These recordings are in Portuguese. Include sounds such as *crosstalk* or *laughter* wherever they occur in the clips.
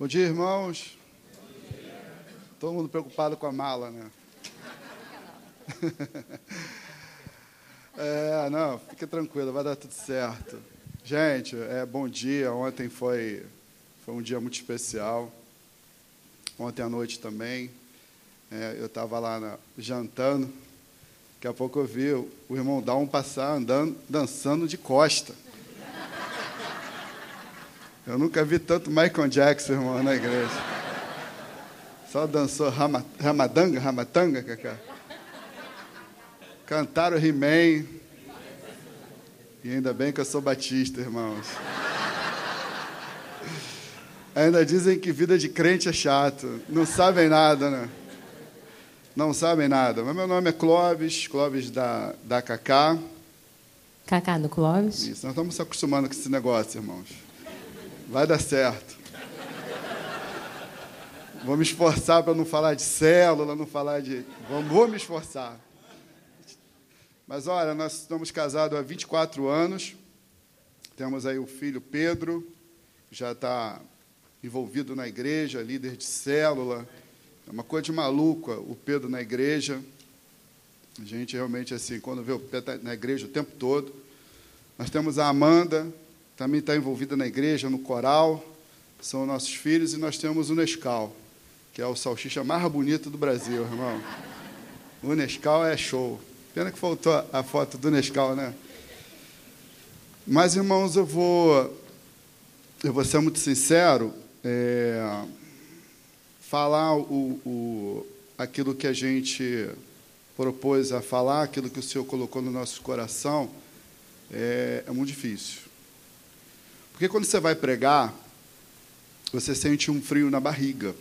Bom dia, irmãos. Todo mundo preocupado com a mala, né? *laughs* é, não, fique tranquilo, vai dar tudo certo. Gente, é bom dia. Ontem foi, foi um dia muito especial. Ontem à noite também. É, eu estava lá na, jantando. Daqui a pouco eu vi o irmão Dal passar andando, dançando de costa. Eu nunca vi tanto Michael Jackson, irmão, na igreja. Só dançou ramadanga, ramatanga, cacá. Cantaram He-Man. E ainda bem que eu sou batista, irmãos. Ainda dizem que vida de crente é chato. Não sabem nada, né? Não sabem nada. Mas meu nome é Clóvis, Clóvis da, da Cacá. Cacá do Clóvis. Isso, nós estamos se acostumando com esse negócio, irmãos. Vai dar certo. Vou me esforçar para não falar de célula, não falar de. Vou me esforçar. Mas olha, nós estamos casados há 24 anos. Temos aí o filho Pedro, já está envolvido na igreja, líder de célula. É uma coisa de maluco o Pedro na igreja. A gente realmente, assim, quando vê o Pedro na igreja o tempo todo. Nós temos a Amanda, também está envolvida na igreja, no coral, são nossos filhos, e nós temos o Nescau, que é o salsicha mais bonito do Brasil, irmão. O Nescau é show. Pena que faltou a foto do Nescau, né? Mas, irmãos, eu vou, eu vou ser muito sincero, é, falar o, o, aquilo que a gente propôs a falar, aquilo que o Senhor colocou no nosso coração, é, é muito difícil. Porque quando você vai pregar, você sente um frio na barriga.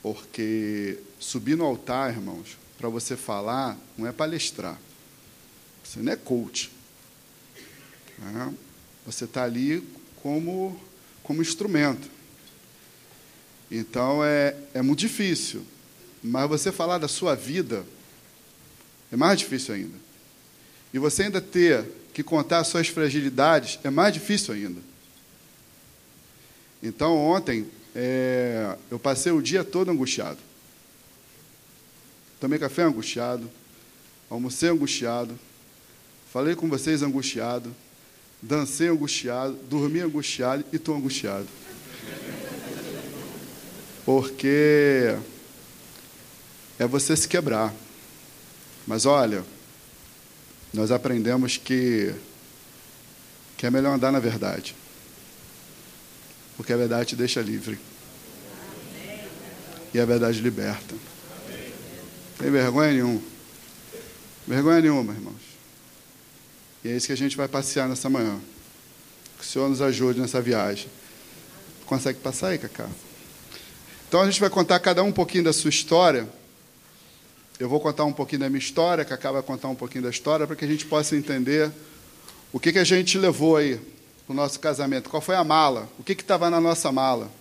Porque subir no altar, irmãos, para você falar, não é palestrar. Você não é coach. Né? Você está ali como, como instrumento. Então é, é muito difícil. Mas você falar da sua vida é mais difícil ainda. E você ainda ter que contar as suas fragilidades é mais difícil ainda. Então, ontem, é, eu passei o dia todo angustiado. Tomei café angustiado, almocei angustiado, falei com vocês angustiado, dancei angustiado, dormi angustiado e estou angustiado. Porque é você se quebrar. Mas olha, nós aprendemos que, que é melhor andar na verdade. Porque a verdade te deixa livre. E a verdade liberta. Tem vergonha nenhuma. Vergonha nenhuma, irmãos. E é isso que a gente vai passear nessa manhã. Que o Senhor nos ajude nessa viagem. Consegue passar aí, Cacá? Então a gente vai contar cada um um pouquinho da sua história. Eu vou contar um pouquinho da minha história, que acaba contar um pouquinho da história, para que a gente possa entender o que, que a gente levou aí para o nosso casamento. Qual foi a mala? O que estava na nossa mala?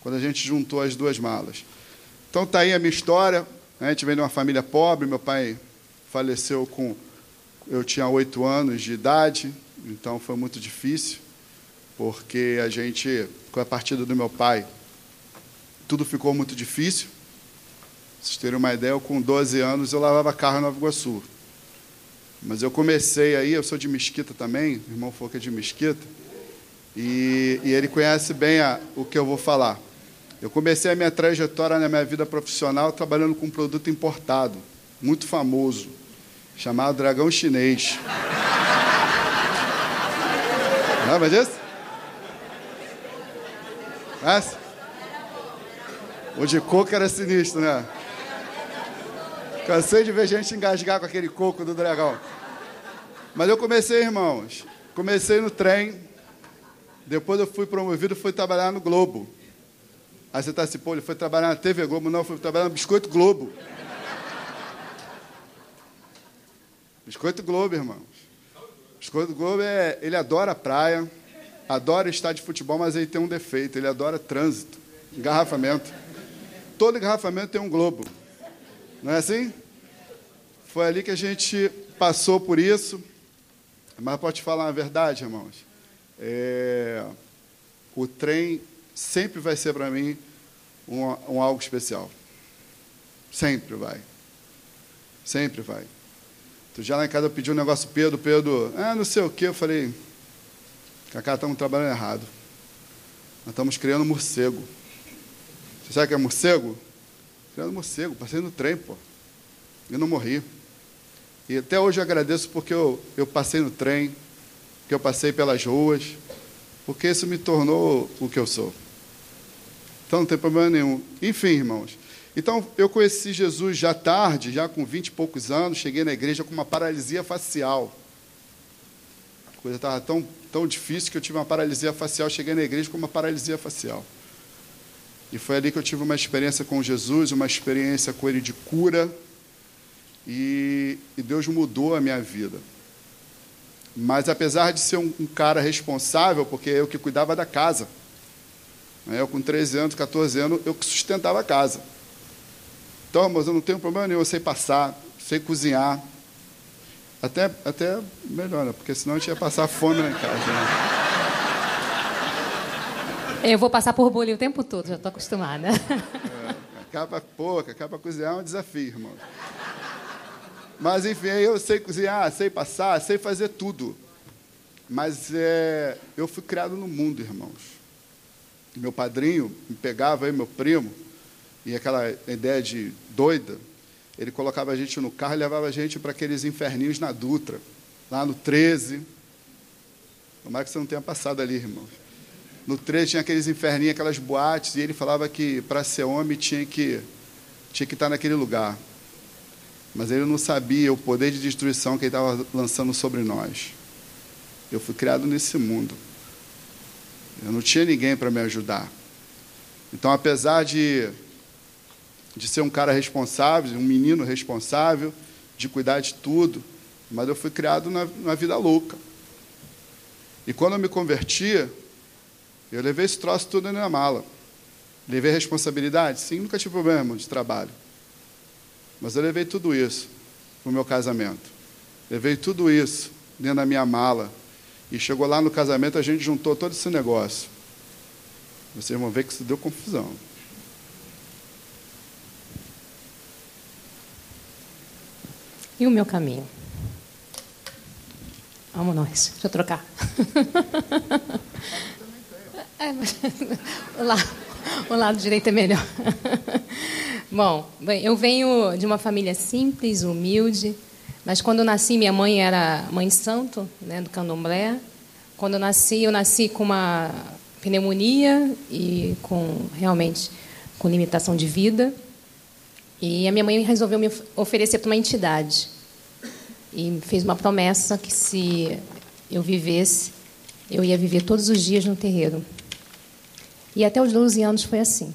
Quando a gente juntou as duas malas. Então está aí a minha história. A gente vem de uma família pobre. Meu pai faleceu com. Eu tinha oito anos de idade, então foi muito difícil, porque a gente, com a partida do meu pai, tudo ficou muito difícil vocês terem uma ideia, eu com 12 anos eu lavava carro em Nova Iguaçu. Mas eu comecei aí, eu sou de Mesquita também, o irmão falou que é de Mesquita, e, e ele conhece bem a, o que eu vou falar. Eu comecei a minha trajetória na minha vida profissional trabalhando com um produto importado, muito famoso, chamado dragão chinês. Lembra disso? Conhece? O de coco era sinistro, né? Cansei de ver gente engasgar com aquele coco do dragão. Mas eu comecei, irmãos. Comecei no trem. Depois eu fui promovido fui trabalhar no Globo. Aí você está assim, pô, ele foi trabalhar na TV Globo. Não, fui trabalhar no Biscoito Globo. Biscoito Globo, irmãos. Biscoito Globo é. Ele adora praia, adora estar de futebol, mas ele tem um defeito: ele adora trânsito, engarrafamento. Todo engarrafamento tem um globo. Não é assim? Foi ali que a gente passou por isso. Mas pode falar a verdade, irmãos. É, o trem sempre vai ser para mim um, um algo especial. Sempre vai. Sempre vai. Tu já lá em casa eu pedi um negócio Pedro, Pedro, ah, não sei o que, eu falei, Cacá, estamos trabalhando errado. Nós estamos criando morcego. Você sabe o que é morcego? Criando morcego, passei no trem, pô. E não morri. E até hoje eu agradeço porque eu, eu passei no trem, que eu passei pelas ruas, porque isso me tornou o que eu sou. Então não tem problema nenhum. Enfim, irmãos. Então eu conheci Jesus já tarde, já com vinte e poucos anos, cheguei na igreja com uma paralisia facial. A coisa estava tão, tão difícil que eu tive uma paralisia facial. Cheguei na igreja com uma paralisia facial. E foi ali que eu tive uma experiência com Jesus, uma experiência com Ele de cura. E, e Deus mudou a minha vida. Mas apesar de ser um, um cara responsável, porque eu que cuidava da casa, né, eu com 13 anos, 14 anos, eu que sustentava a casa. Então, irmãos, eu não tenho problema nenhum, eu sei passar, sei cozinhar. Até, até melhor, né? porque senão a gente ia passar fome em casa. Né? Eu vou passar por bolha o tempo todo, já estou acostumada. É, acaba pouco, acaba cozinhar é um desafio, irmão. Mas enfim, eu sei cozinhar, sei passar, sei fazer tudo. Mas é, eu fui criado no mundo, irmãos. Meu padrinho me pegava aí, meu primo, e aquela ideia de doida, ele colocava a gente no carro e levava a gente para aqueles inferninhos na Dutra, lá no 13. Tomara que você não tenha passado ali, irmãos. No 13 tinha aqueles inferninhos, aquelas boates, e ele falava que para ser homem tinha que, tinha que estar naquele lugar. Mas ele não sabia o poder de destruição que ele estava lançando sobre nós. Eu fui criado nesse mundo. Eu não tinha ninguém para me ajudar. Então, apesar de, de ser um cara responsável, um menino responsável, de cuidar de tudo, mas eu fui criado na, na vida louca. E quando eu me convertia, eu levei esse troço tudo na mala. Levei responsabilidade? Sim, nunca tive problema de trabalho. Mas eu levei tudo isso para o meu casamento. Levei tudo isso dentro da minha mala. E chegou lá no casamento, a gente juntou todo esse negócio. Vocês vão ver que isso deu confusão. E o meu caminho? Vamos nós. Deixa eu trocar. *laughs* É, mas, *laughs* o, lado, o lado direito é melhor. *laughs* Bom, bem, eu venho de uma família simples, humilde, mas quando eu nasci, minha mãe era mãe santo, né, do candomblé. Quando eu nasci, eu nasci com uma pneumonia e com realmente com limitação de vida. E a minha mãe resolveu me oferecer para uma entidade. E fez uma promessa que se eu vivesse, eu ia viver todos os dias no terreiro. E até os 12 anos foi assim.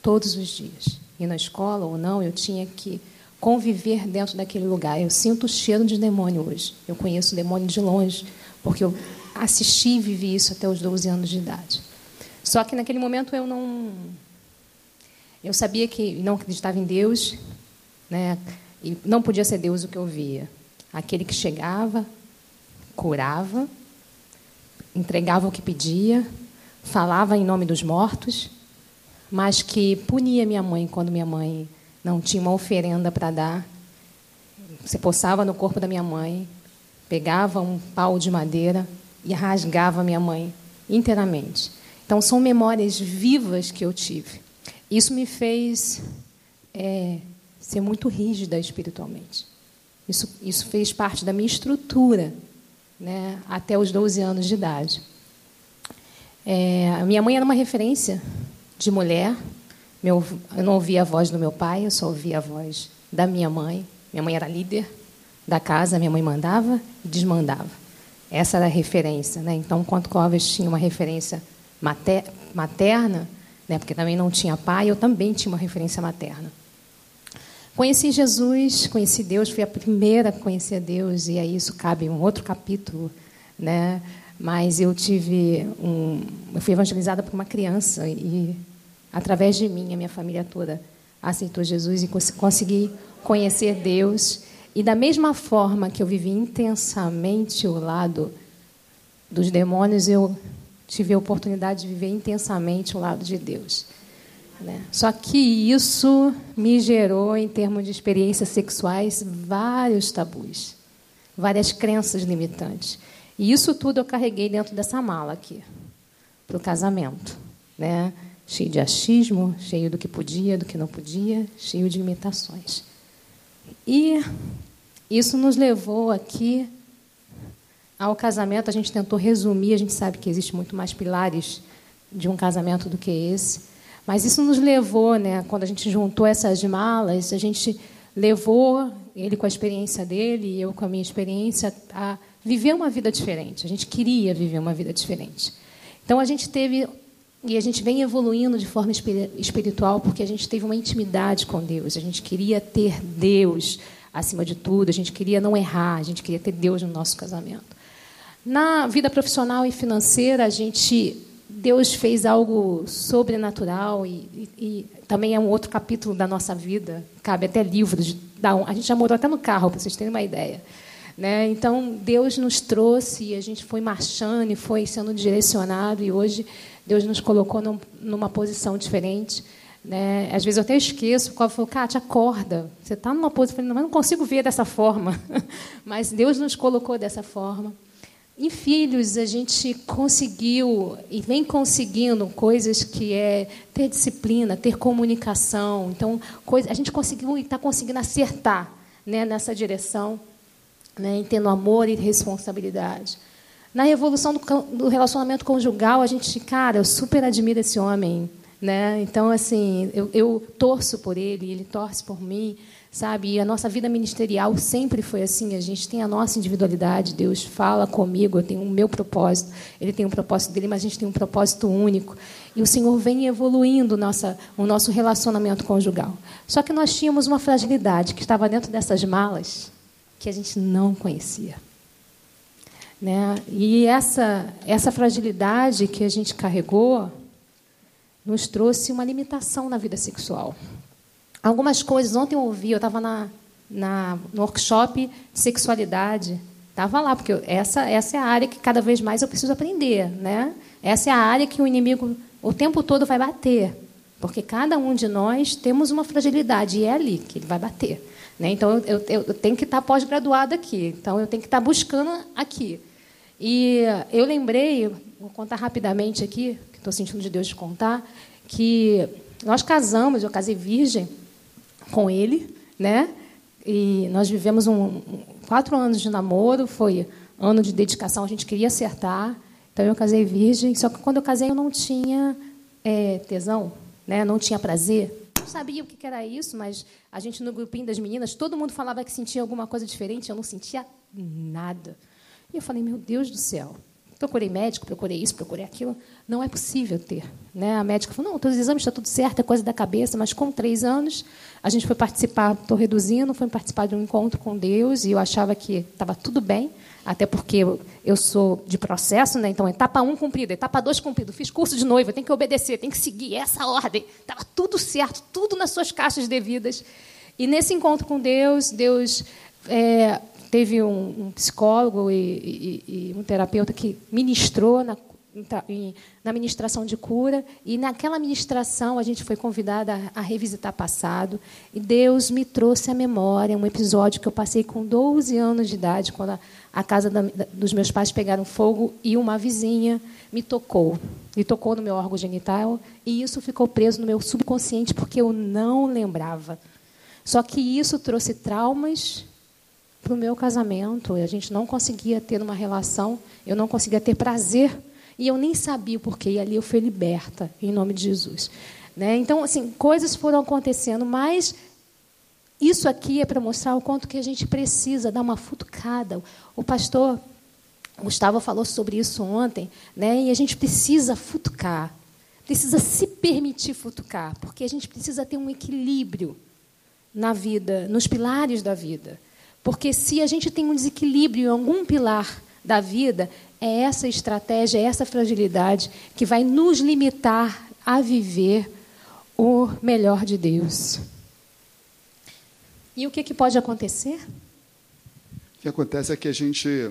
Todos os dias. E na escola ou não, eu tinha que conviver dentro daquele lugar. Eu sinto o cheiro de demônio hoje. Eu conheço o demônio de longe, porque eu assisti e vivi isso até os 12 anos de idade. Só que naquele momento eu não. Eu sabia que não acreditava em Deus, né? e não podia ser Deus o que eu via. Aquele que chegava, curava, entregava o que pedia, falava em nome dos mortos, mas que punia minha mãe quando minha mãe não tinha uma oferenda para dar. Se poçava no corpo da minha mãe, pegava um pau de madeira e rasgava minha mãe inteiramente. Então, são memórias vivas que eu tive. Isso me fez é, ser muito rígida espiritualmente. Isso, isso fez parte da minha estrutura né, até os 12 anos de idade. É, a minha mãe era uma referência de mulher. Meu, eu não ouvia a voz do meu pai, eu só ouvia a voz da minha mãe. Minha mãe era líder da casa, minha mãe mandava e desmandava. Essa era a referência. Né? Então, enquanto Clóvis tinha uma referência materna, né? porque também não tinha pai, eu também tinha uma referência materna. Conheci Jesus, conheci Deus, fui a primeira a conhecer Deus, e aí isso cabe um outro capítulo, né? Mas eu tive um, eu fui evangelizada por uma criança e através de mim a minha família toda aceitou Jesus e consegui conhecer Deus e da mesma forma que eu vivi intensamente o lado dos demônios eu tive a oportunidade de viver intensamente o lado de Deus. Né? Só que isso me gerou, em termos de experiências sexuais, vários tabus, várias crenças limitantes. E isso tudo eu carreguei dentro dessa mala aqui, para o casamento. Né? Cheio de achismo, cheio do que podia, do que não podia, cheio de limitações. E isso nos levou aqui ao casamento. A gente tentou resumir, a gente sabe que existe muito mais pilares de um casamento do que esse. Mas isso nos levou, né, quando a gente juntou essas malas, a gente levou ele com a experiência dele e eu com a minha experiência a viver uma vida diferente. A gente queria viver uma vida diferente. Então a gente teve e a gente vem evoluindo de forma espiritual porque a gente teve uma intimidade com Deus. A gente queria ter Deus acima de tudo, a gente queria não errar, a gente queria ter Deus no nosso casamento. Na vida profissional e financeira, a gente Deus fez algo sobrenatural e, e, e, também é um outro capítulo da nossa vida. Cabe até livros. a gente já morou até no carro, para vocês terem uma ideia. Né? Então, Deus nos trouxe e a gente foi marchando e foi sendo direcionado. E hoje, Deus nos colocou num, numa posição diferente. Né? Às vezes eu até esqueço, o Cláudio falou, Kátia, acorda. Você está numa posição. Eu falei, não, eu não consigo ver dessa forma. *laughs* Mas Deus nos colocou dessa forma. Em filhos, a gente conseguiu e vem conseguindo coisas que é ter disciplina, ter comunicação. Então, coisa, a gente conseguiu e está conseguindo acertar né, nessa direção, né, tendo amor e responsabilidade. Na evolução do, do, relacionamento conjugal, a gente, cara, eu super admiro esse homem. Né? Então, assim, eu, eu torço por ele, ele torce por mim sabe? E a nossa vida ministerial sempre foi assim. A gente tem a nossa individualidade. Deus fala comigo. Eu tenho o meu propósito. Ele tem um propósito dele, mas a gente tem um propósito único. E o Senhor vem evoluindo nossa, o nosso relacionamento conjugal. Só que nós tínhamos uma fragilidade que estava dentro dessas malas que a gente não conhecia. Né? E essa, essa fragilidade que a gente carregou nos trouxe uma limitação na vida sexual. Algumas coisas, ontem eu ouvi, eu estava na, na, no workshop de sexualidade, estava lá, porque essa, essa é a área que cada vez mais eu preciso aprender. Né? Essa é a área que o inimigo o tempo todo vai bater, porque cada um de nós temos uma fragilidade, e é ali que ele vai bater. Né? Então, eu, eu, eu tenho que estar pós-graduado aqui, então eu tenho que estar buscando aqui. E eu lembrei, vou contar rapidamente aqui, que estou sentindo de Deus de contar, que nós casamos, eu casei virgem, com ele, né? E nós vivemos um, quatro anos de namoro, foi ano de dedicação, a gente queria acertar. Então eu casei virgem, só que quando eu casei eu não tinha é, tesão, né? Não tinha prazer. Não sabia o que era isso, mas a gente no grupinho das meninas, todo mundo falava que sentia alguma coisa diferente, eu não sentia nada. E eu falei, meu Deus do céu, Procurei médico, procurei isso, procurei aquilo. Não é possível ter. Né? A médica falou: não, todos os exames estão tudo certo, é coisa da cabeça, mas com três anos a gente foi participar, estou reduzindo, foi participar de um encontro com Deus e eu achava que estava tudo bem, até porque eu, sou de processo, né? então etapa um cumprida, etapa dois cumprido, fiz curso de noiva, tem que obedecer, tem que seguir essa ordem. Estava tudo certo, tudo nas suas caixas devidas. E nesse encontro com Deus, Deus é, teve um, um psicólogo e, e, e, um terapeuta que ministrou na, na ministração de cura, e naquela ministração a gente foi convidada a, a revisitar passado, e Deus me trouxe à memória um episódio que eu passei com 12 anos de idade, quando a, a casa da, dos meus pais pegaram fogo e uma vizinha me tocou, me tocou no meu órgão genital, e isso ficou preso no meu subconsciente porque eu não lembrava. Só que isso trouxe traumas para o meu casamento. A gente não conseguia ter uma relação, eu não conseguia ter prazer. E eu nem sabia o porquê. E ali eu fui liberta, em nome de Jesus. Né? Então, assim, coisas foram acontecendo, mas isso aqui é para mostrar o quanto que a gente precisa dar uma futucada. O pastor Gustavo falou sobre isso ontem, né? e a gente precisa futucar. Precisa se permitir futucar, porque a gente precisa ter um equilíbrio na vida, nos pilares da vida. Porque se a gente tem um desequilíbrio em algum pilar da vida, é essa estratégia, é essa fragilidade que vai nos limitar a viver o melhor de Deus. E o que, que pode acontecer? O que acontece é que a gente,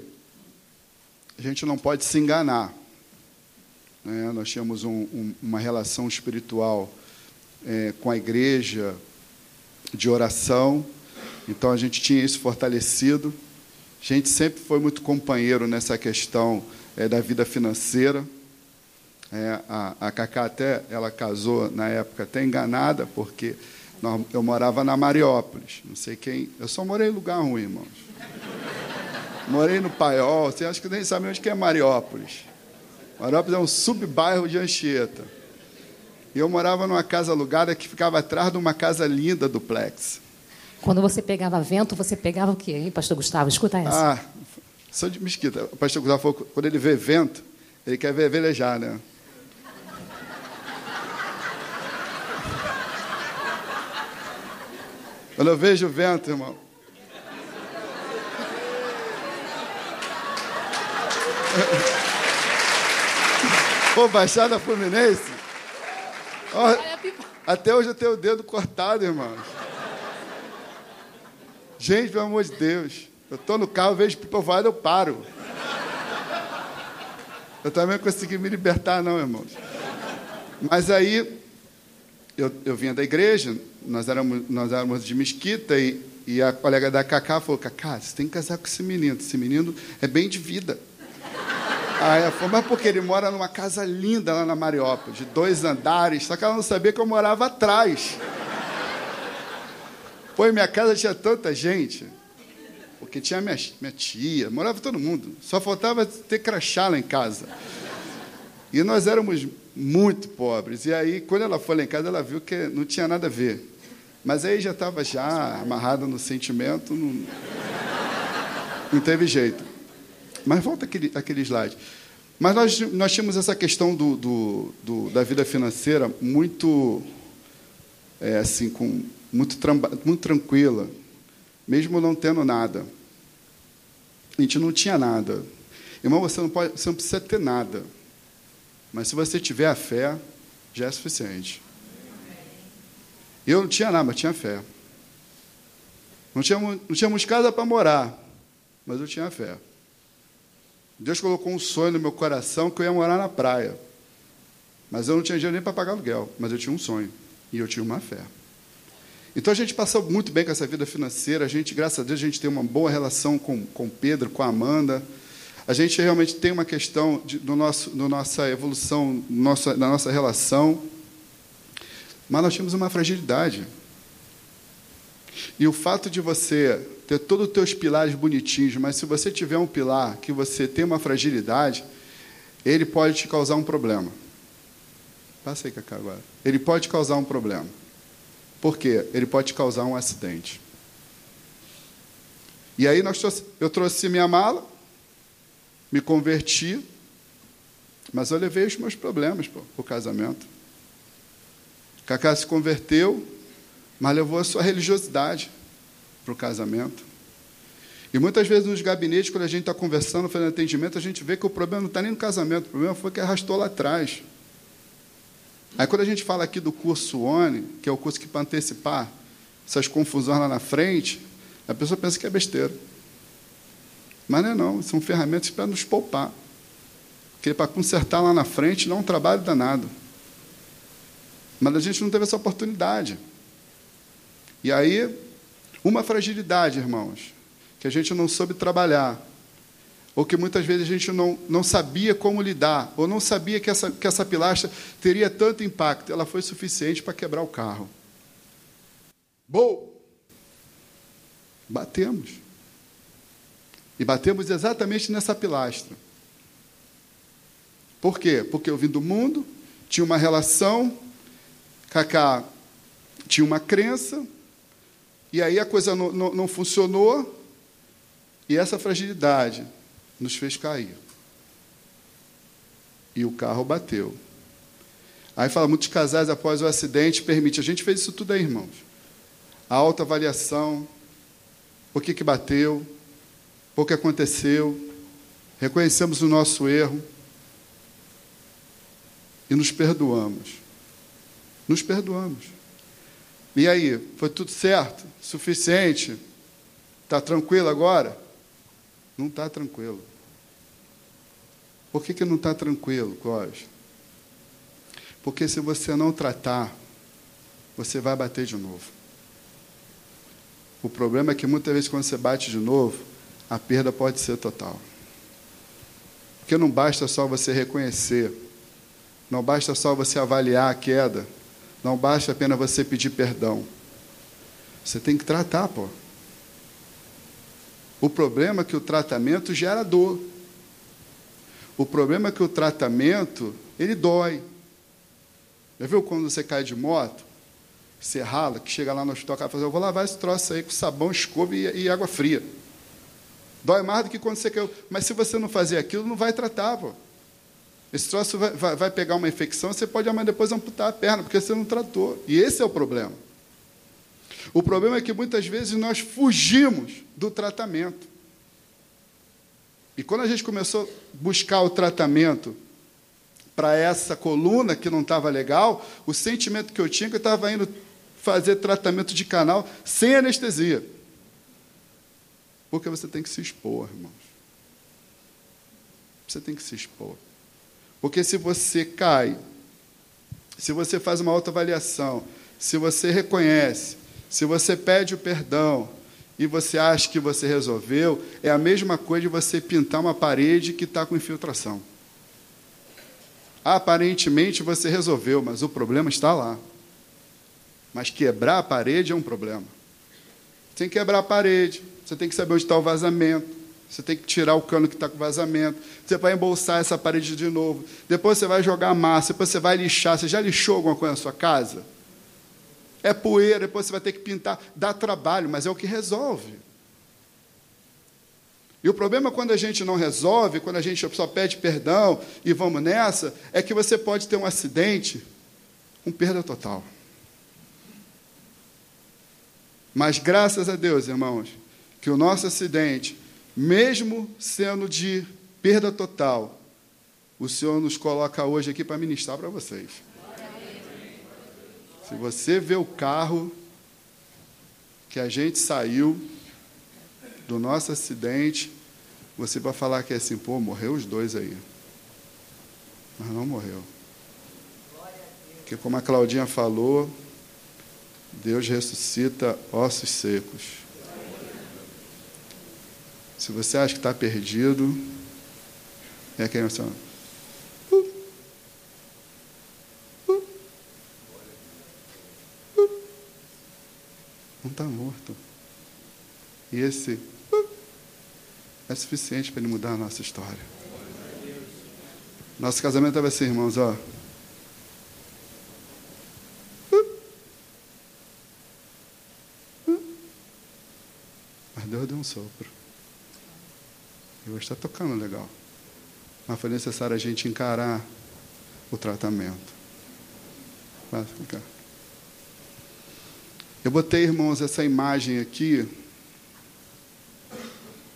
a gente não pode se enganar. Né? Nós tínhamos um, um, uma relação espiritual é, com a igreja, de oração. Então a gente tinha isso fortalecido. A gente sempre foi muito companheiro nessa questão é, da vida financeira. É, a, a Cacá até ela casou na época até enganada, porque eu morava na Mariópolis. Não sei quem. Eu só morei em lugar ruim, irmãos. Morei no Paiol. Você acha que nem sabe onde que é Mariópolis. Mariópolis é um subbairro de Anchieta. E eu morava numa casa alugada que ficava atrás de uma casa linda duplex. Quando você pegava vento, você pegava o quê, hein, pastor Gustavo? Escuta essa. Ah, sou de mesquita. O pastor Gustavo falou quando ele vê vento, ele quer ver velejar, né? Quando eu vejo vento, irmão. *laughs* Pô, Baixada Fluminense. Ó, até hoje eu tenho o dedo cortado, irmãos. Gente, pelo amor de Deus. Eu estou no carro, vejo povoado, eu paro. Eu também não consegui me libertar, não, irmãos. Mas aí, eu, eu vinha da igreja, nós éramos, nós éramos de mesquita, e, e a colega da Cacá falou: Cacá, você tem que casar com esse menino. Esse menino é bem de vida. Aí ela falou, mas porque ele mora numa casa linda lá na Mariópolis, de dois andares, só que ela não sabia que eu morava atrás. Pô, minha casa tinha tanta gente, porque tinha minha, minha tia, morava todo mundo, só faltava ter crachá lá em casa. E nós éramos muito pobres. E aí, quando ela foi lá em casa, ela viu que não tinha nada a ver. Mas aí já estava já amarrada no sentimento, não, não teve jeito. Mas volta aquele, aquele slide. Mas nós, nós tínhamos essa questão do, do, do da vida financeira muito, é, assim, com, muito, muito tranquila, mesmo não tendo nada. A gente não tinha nada. Irmão, você não, pode, você não precisa ter nada. Mas se você tiver a fé, já é suficiente. Eu não tinha nada, mas tinha fé. Não tínhamos, não tínhamos casa para morar, mas eu tinha fé. Deus colocou um sonho no meu coração que eu ia morar na praia. Mas eu não tinha dinheiro nem para pagar aluguel, mas eu tinha um sonho e eu tinha uma fé. Então a gente passou muito bem com essa vida financeira. A gente, graças a Deus, a gente tem uma boa relação com, com Pedro, com a Amanda. A gente realmente tem uma questão de, do nosso, do nossa evolução, nossa, da nossa relação. Mas nós tínhamos uma fragilidade. E o fato de você ter todos os teus pilares bonitinhos, mas se você tiver um pilar que você tem uma fragilidade, ele pode te causar um problema. Passa aí, Cacá, agora. Ele pode causar um problema. Por quê? Ele pode causar um acidente. E aí nós trouxe, eu trouxe minha mala, me converti, mas eu levei os meus problemas para o casamento. Cacá se converteu, mas levou a sua religiosidade para o casamento. E muitas vezes nos gabinetes, quando a gente está conversando, fazendo atendimento, a gente vê que o problema não está nem no casamento, o problema foi que arrastou lá atrás. Aí quando a gente fala aqui do curso ONI, que é o curso que para antecipar essas confusões lá na frente, a pessoa pensa que é besteira. Mas não é não, são ferramentas para nos poupar. Porque para consertar lá na frente não é um trabalho danado. Mas a gente não teve essa oportunidade. E aí, uma fragilidade, irmãos, que a gente não soube trabalhar, ou que muitas vezes a gente não, não sabia como lidar, ou não sabia que essa, que essa pilastra teria tanto impacto, ela foi suficiente para quebrar o carro. Bom! Batemos. E batemos exatamente nessa pilastra. Por quê? Porque eu vim do mundo, tinha uma relação, Cacá tinha uma crença, e aí a coisa não, não, não funcionou, e essa fragilidade nos fez cair. E o carro bateu. Aí fala, muitos casais após o acidente permite. A gente fez isso tudo aí, irmãos. A autoavaliação, o que, que bateu, o que aconteceu, reconhecemos o nosso erro e nos perdoamos. Nos perdoamos. E aí, foi tudo certo? Suficiente? Está tranquilo agora? Não está tranquilo. Por que, que não está tranquilo, Clóvis? Porque se você não tratar, você vai bater de novo. O problema é que muitas vezes quando você bate de novo, a perda pode ser total. Porque não basta só você reconhecer, não basta só você avaliar a queda, não basta apenas você pedir perdão. Você tem que tratar, pô. O problema é que o tratamento gera dor. O problema é que o tratamento, ele dói. Já viu quando você cai de moto? Você rala, que chega lá no hospital, cara fala, eu vou lavar esse troço aí com sabão, escova e, e água fria. Dói mais do que quando você caiu. Mas se você não fazer aquilo, não vai tratar, pô. Esse troço vai, vai, vai pegar uma infecção, você pode amanhã depois amputar a perna, porque você não tratou. E esse é o problema. O problema é que muitas vezes nós fugimos do tratamento. E quando a gente começou a buscar o tratamento para essa coluna que não estava legal, o sentimento que eu tinha é que eu estava indo fazer tratamento de canal sem anestesia. Porque você tem que se expor, irmãos. Você tem que se expor. Porque se você cai, se você faz uma autoavaliação, se você reconhece, se você pede o perdão e você acha que você resolveu, é a mesma coisa de você pintar uma parede que está com infiltração. Aparentemente você resolveu, mas o problema está lá. Mas quebrar a parede é um problema. Tem que quebrar a parede, você tem que saber onde está o vazamento, você tem que tirar o cano que está com vazamento, você vai embolsar essa parede de novo, depois você vai jogar massa, depois você vai lixar. Você já lixou alguma coisa na sua casa? É poeira, depois você vai ter que pintar. Dá trabalho, mas é o que resolve. E o problema quando a gente não resolve, quando a gente só pede perdão e vamos nessa, é que você pode ter um acidente com perda total. Mas graças a Deus, irmãos, que o nosso acidente, mesmo sendo de perda total, o Senhor nos coloca hoje aqui para ministrar para vocês. Se você vê o carro que a gente saiu do nosso acidente, você vai falar que é assim, pô, morreu os dois aí. Mas não morreu. Porque como a Claudinha falou, Deus ressuscita ossos secos. Se você acha que está perdido, é quem você não está morto. E esse uh, é suficiente para ele mudar a nossa história. Nosso casamento estava assim, irmãos, ó. Uh, uh. Mas Deus deu um sopro. E hoje está tocando legal. Mas foi necessário a gente encarar o tratamento. Vai ficar. Eu botei, irmãos, essa imagem aqui.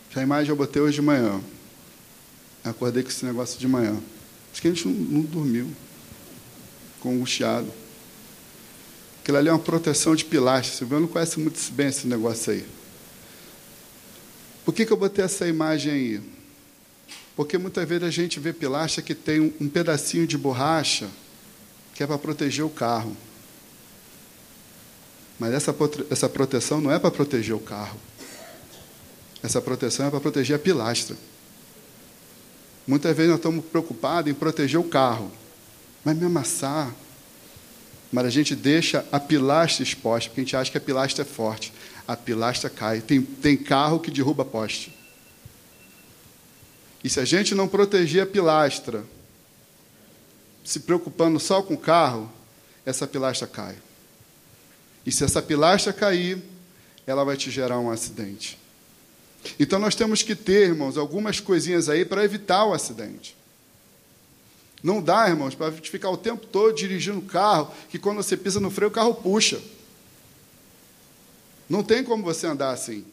Essa imagem eu botei hoje de manhã. Acordei com esse negócio de manhã. Acho que a gente não, não dormiu. Com angustiado. Aquilo ali é uma proteção de pilastra. Você não conhece muito bem esse negócio aí. Por que, que eu botei essa imagem aí? Porque muitas vezes a gente vê pilastra que tem um, pedacinho de borracha que é para proteger o carro. Mas essa, essa proteção não é para proteger o carro. Essa proteção é para proteger a pilastra. Muitas vezes nós estamos preocupados em proteger o carro. Mas me amassar. Mas a gente deixa a pilastra exposta, porque a gente acha que a pilastra é forte. A pilastra cai. Tem, tem carro que derruba poste. E se a gente não proteger a pilastra, se preocupando só com o carro, essa pilastra cai. E se essa pilastra cair, ela vai te gerar um acidente. Então nós temos que ter, irmãos, algumas coisinhas aí para evitar o acidente. Não dá, irmãos, para ficar o tempo todo dirigindo o carro, que quando você pisa no freio, o carro puxa. Não tem como você andar assim.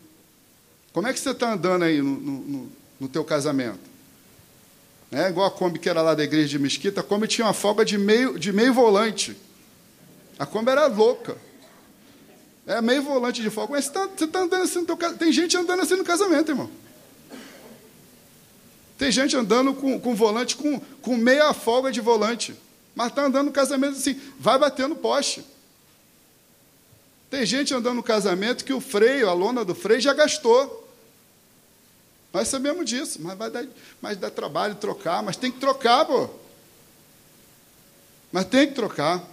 Como é que você está andando aí no, no, no teu casamento? É igual a Kombi que era lá da igreja de Mesquita, a Kombi tinha uma folga de meio, de meio volante. A Kombi era louca. É meio volante de fogo. Mas você está tá andando assim no teu casamento. Tem gente andando assim no casamento, irmão. Tem gente andando com, com volante com, com meia folga de volante. Mas está andando no casamento assim, vai bater no poste. Tem gente andando no casamento que o freio, a lona do freio já gastou. Nós sabemos disso, mas vai dar, mas dá trabalho trocar, mas tem que trocar, pô. Mas tem que trocar.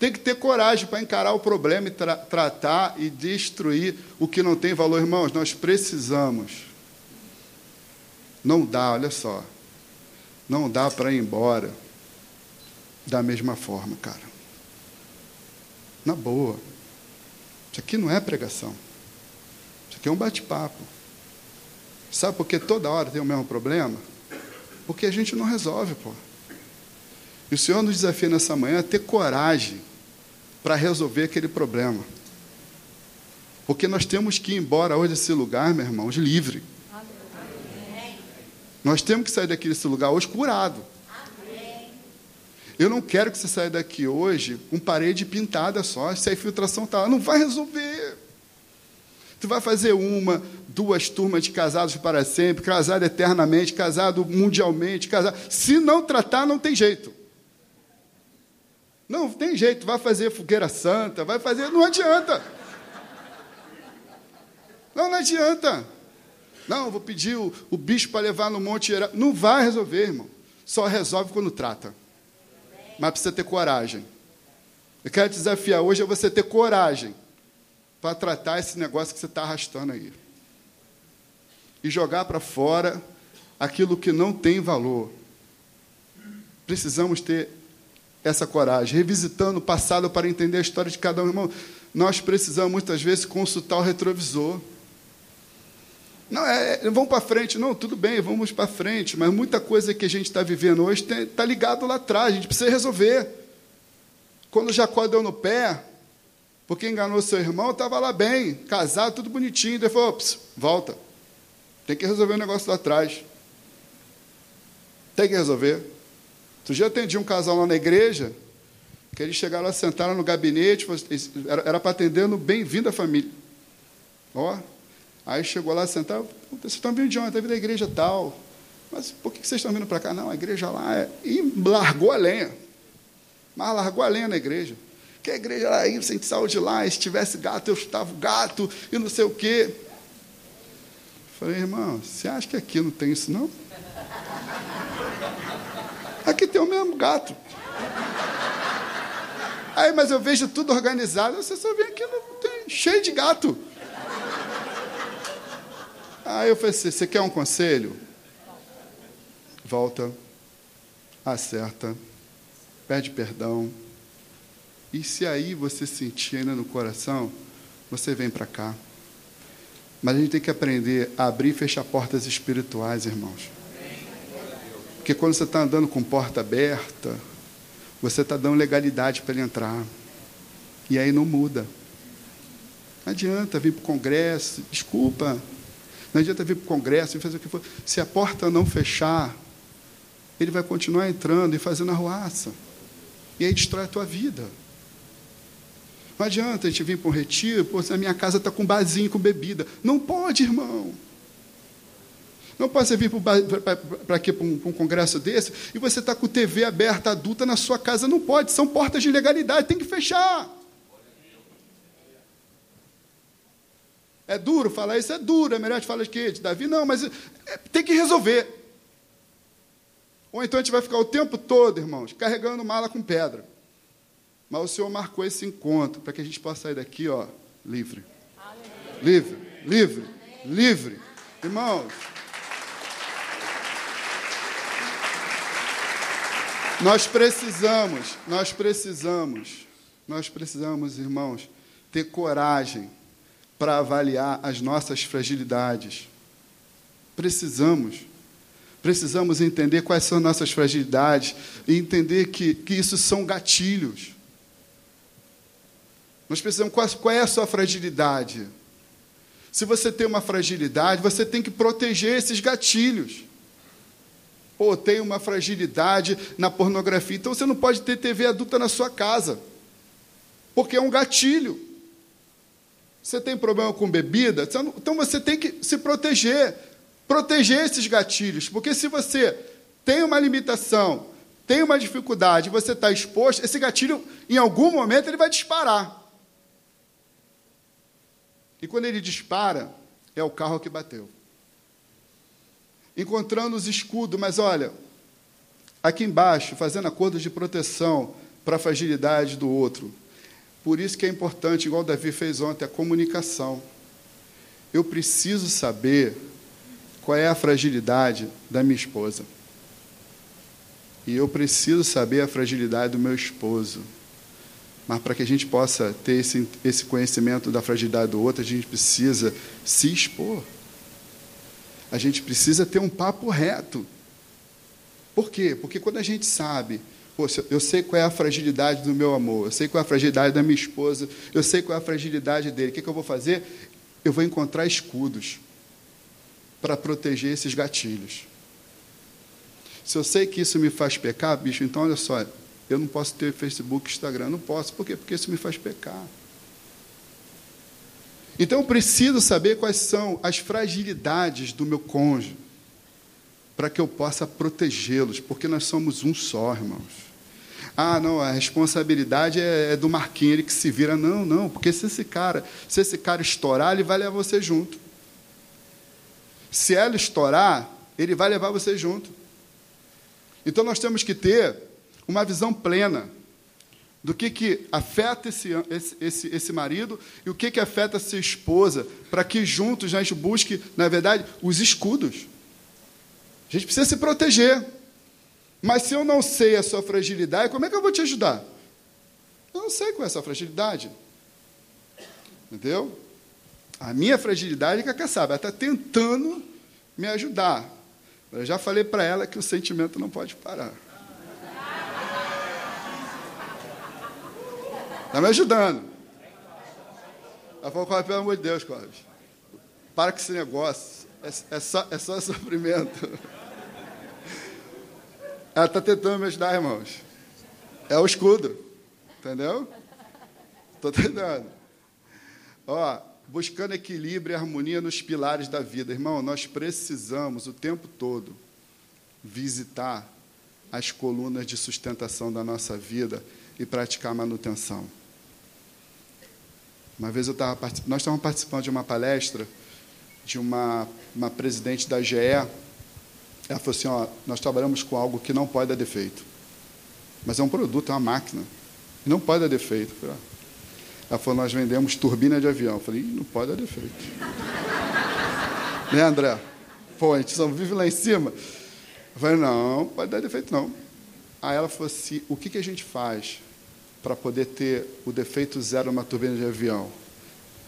Tem que ter coragem para encarar o problema e tra tratar e destruir o que não tem valor. Irmãos, nós precisamos. Não dá, olha só. Não dá para ir embora da mesma forma, cara. Na boa. Isso aqui não é pregação. Isso aqui é um bate-papo. Sabe por que toda hora tem o mesmo problema? Porque a gente não resolve, pô. E o Senhor nos desafia nessa manhã a ter coragem para resolver aquele problema. Porque nós temos que ir embora hoje desse lugar, meus irmãos, livre. Nós temos que sair daqui desse lugar hoje curado. Eu não quero que você saia daqui hoje com parede pintada só, se a infiltração está lá. Não vai resolver. Tu vai fazer uma, duas turmas de casados para sempre, casado eternamente, casado mundialmente, casado. Se não tratar, não tem jeito. Não tem jeito, vai fazer fogueira santa, vai fazer. Não adianta. Não, não adianta. Não, vou pedir o, o bicho para levar no Monte. Não vai resolver, irmão. Só resolve quando trata. Mas precisa ter coragem. Eu quero te desafiar hoje a você ter coragem para tratar esse negócio que você está arrastando aí. E jogar para fora aquilo que não tem valor. Precisamos ter essa coragem, revisitando o passado para entender a história de cada um. Irmão, nós precisamos muitas vezes consultar o retrovisor. Não, é, é vamos para frente. Não, tudo bem, vamos para frente, mas muita coisa que a gente está vivendo hoje está ligado lá atrás, a gente precisa resolver. Quando Jacó deu no pé, porque enganou seu irmão, estava lá bem, casado, tudo bonitinho. Ele falou: volta, tem que resolver o negócio lá atrás. Tem que resolver. Outro dia atendi um casal lá na igreja, que eles chegaram lá, sentaram no gabinete, era para atender no bem-vindo à família. Ó, aí chegou lá, sentaram, vocês estão vindo de onde? Está vindo da igreja tal. Mas por que vocês estão vindo para cá? Não, a igreja lá é... E largou a lenha. Mas largou a lenha na igreja. Que a igreja lá, aí, sem saúde lá, se tivesse gato, eu estava o gato, e não sei o quê. Falei, irmão, você acha que aqui não tem isso, não? *laughs* Aqui tem o mesmo gato. Aí, mas eu vejo tudo organizado. Você só vê aqui tem, cheio de gato. Aí eu falei assim: você quer um conselho? Volta, acerta, pede perdão. E se aí você sentir ainda no coração, você vem para cá. Mas a gente tem que aprender a abrir e fechar portas espirituais, irmãos. Porque quando você está andando com porta aberta, você está dando legalidade para ele entrar. E aí não muda. Não adianta vir para o Congresso, desculpa. Não adianta vir para o Congresso e fazer o que for. Se a porta não fechar, ele vai continuar entrando e fazendo arruaça. E aí destrói a tua vida. Não adianta a gente vir para um retiro, pô, a minha casa está com barzinho, com bebida. Não pode, irmão. Não pode você vir para aqui para um, um, congresso desse e você está com TV aberta adulta na sua casa. Não pode, são portas de legalidade, tem que fechar. É duro falar isso, é duro, é melhor te falar que de Davi, não, mas é, tem que resolver. Ou então a gente vai ficar o tempo todo, irmãos, carregando mala com pedra. Mas o Senhor marcou esse encontro para que a gente possa sair daqui, ó, livre. Livre, livre, livre. Irmãos, Nós precisamos, nós precisamos, nós precisamos, irmãos, ter coragem para avaliar as nossas fragilidades. Precisamos. Precisamos entender quais são nossas fragilidades e entender que, que isso são gatilhos. Nós precisamos, qual, qual é a sua fragilidade? Se você tem uma fragilidade, você tem que proteger esses gatilhos ou tem uma fragilidade na pornografia. Então você não pode ter TV adulta na sua casa, porque é um gatilho. Você tem problema com bebida, então você tem que se proteger, proteger esses gatilhos, porque se você tem uma limitação, tem uma dificuldade, você está exposto, esse gatilho, em algum momento, ele vai disparar. E quando ele dispara, é o carro que bateu. Encontrando os escudos, mas olha, aqui embaixo, fazendo acordos de proteção para a fragilidade do outro. Por isso que é importante, igual o Davi fez ontem, a comunicação. Eu preciso saber qual é a fragilidade da minha esposa. E eu preciso saber a fragilidade do meu esposo. Mas para que a gente possa ter esse, esse conhecimento da fragilidade do outro, a gente precisa se expor. A gente precisa ter um papo reto. Por quê? Porque quando a gente sabe, poxa, eu sei qual é a fragilidade do meu amor, eu sei qual é a fragilidade da minha esposa, eu sei qual é a fragilidade dele, o que, que eu vou fazer? Eu vou encontrar escudos para proteger esses gatilhos. Se eu sei que isso me faz pecar, bicho, então olha só, eu não posso ter Facebook, Instagram, não posso. Por quê? Porque isso me faz pecar. Então eu preciso saber quais são as fragilidades do meu cônjuge, para que eu possa protegê-los, porque nós somos um só, irmãos. Ah, não, a responsabilidade é, é, do Marquinhos, ele que se vira. Não, não, porque se esse cara, se esse cara estourar, ele vai levar você junto. Se ela estourar, ele vai levar você junto. Então nós temos que ter uma visão plena do que, que afeta esse, esse, esse, marido e o que, que afeta essa esposa, para que juntos a gente busque, na verdade, os escudos. Gente precisa se proteger. Mas se eu não sei a sua fragilidade, como é que eu vou te ajudar? Eu não sei qual é a sua fragilidade. Entendeu? A minha fragilidade é que sabe, ela está tentando me ajudar. Eu já falei para ela que o sentimento não pode parar. Está me ajudando. Ela falou, pelo amor de Deus, Clóvis, para com esse negócio. É, é, só, é só sofrimento. Ela está tentando me ajudar, irmãos. É o escudo. Entendeu? Estou tentando. Ó, buscando equilíbrio e harmonia nos pilares da vida. Irmão, nós precisamos o tempo todo visitar as colunas de sustentação da nossa vida e praticar manutenção. Uma vez eu nós estávamos participando de uma palestra de uma, uma presidente da GE. Ela falou assim: ó, nós trabalhamos com algo que não pode dar defeito. Mas é um produto, é uma máquina. Não pode dar defeito. Ela falou: nós vendemos turbina de avião. Eu falei: não pode dar defeito. *laughs* né, André? Pô, a gente só vive lá em cima. Eu falei: não, pode dar defeito não. Aí ela falou assim: o que, que a gente faz para poder ter o defeito zero numa turbina de avião?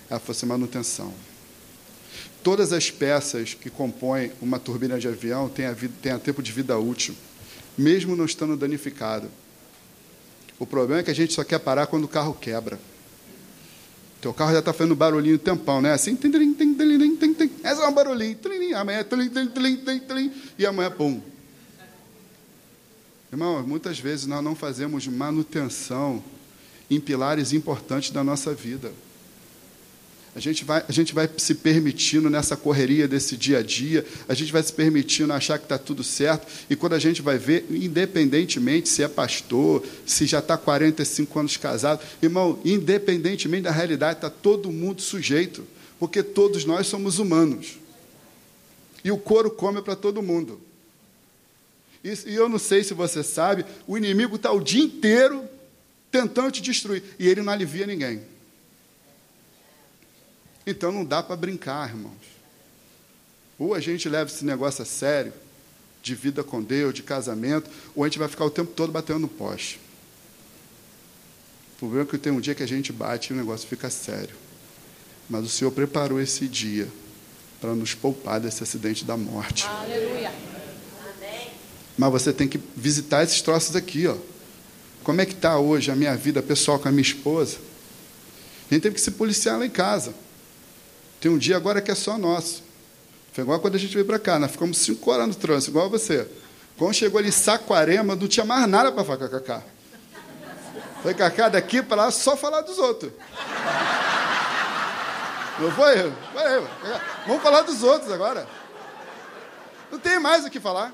Ela falou assim, manutenção. Todas as peças que compõem uma turbina de avião têm a, tempo de vida útil, mesmo não estando danificado. O problema é que a gente só quer parar quando o carro quebra. Teu carro já está fazendo barulhinho tempão, né? Assim, tem, tem, tem, tem, tem, tem. É um barulhinho. Amanhã, tem, tem, tem, tem, tem, e amanhã, pum. Irmão, muitas vezes nós não fazemos manutenção em pilares importantes da nossa vida. A gente, vai, a gente vai se permitindo nessa correria desse dia a dia, a gente vai se permitindo achar que está tudo certo, e quando a gente vai ver, independentemente se é pastor, se já está 45 anos casado, irmão, independentemente da realidade, está todo mundo sujeito, porque todos nós somos humanos. E o couro come para todo mundo. E eu não sei se você sabe, o inimigo está o dia inteiro tentando te destruir. E ele não alivia ninguém. Então não dá para brincar, irmãos. Ou a gente leva esse negócio a sério, de vida com Deus, de casamento, ou a gente vai ficar o tempo todo batendo no poste. O problema é que tem um dia que a gente bate e o negócio fica sério. Mas o Senhor preparou esse dia para nos poupar desse acidente da morte. Aleluia. Mas você tem que visitar esses troços aqui, ó. Como é que está hoje a minha vida pessoal com a minha esposa? A gente teve que se policiar lá em casa. Tem um dia agora que é só nosso. Foi igual quando a gente veio para cá, nós ficamos cinco horas no trânsito, igual você. Quando chegou ali em Saquarema, não tinha mais nada para falar com a Cacá. Foi Cacá daqui para lá só falar dos outros. Não foi? foi? Vamos falar dos outros agora. Não tem mais o que falar.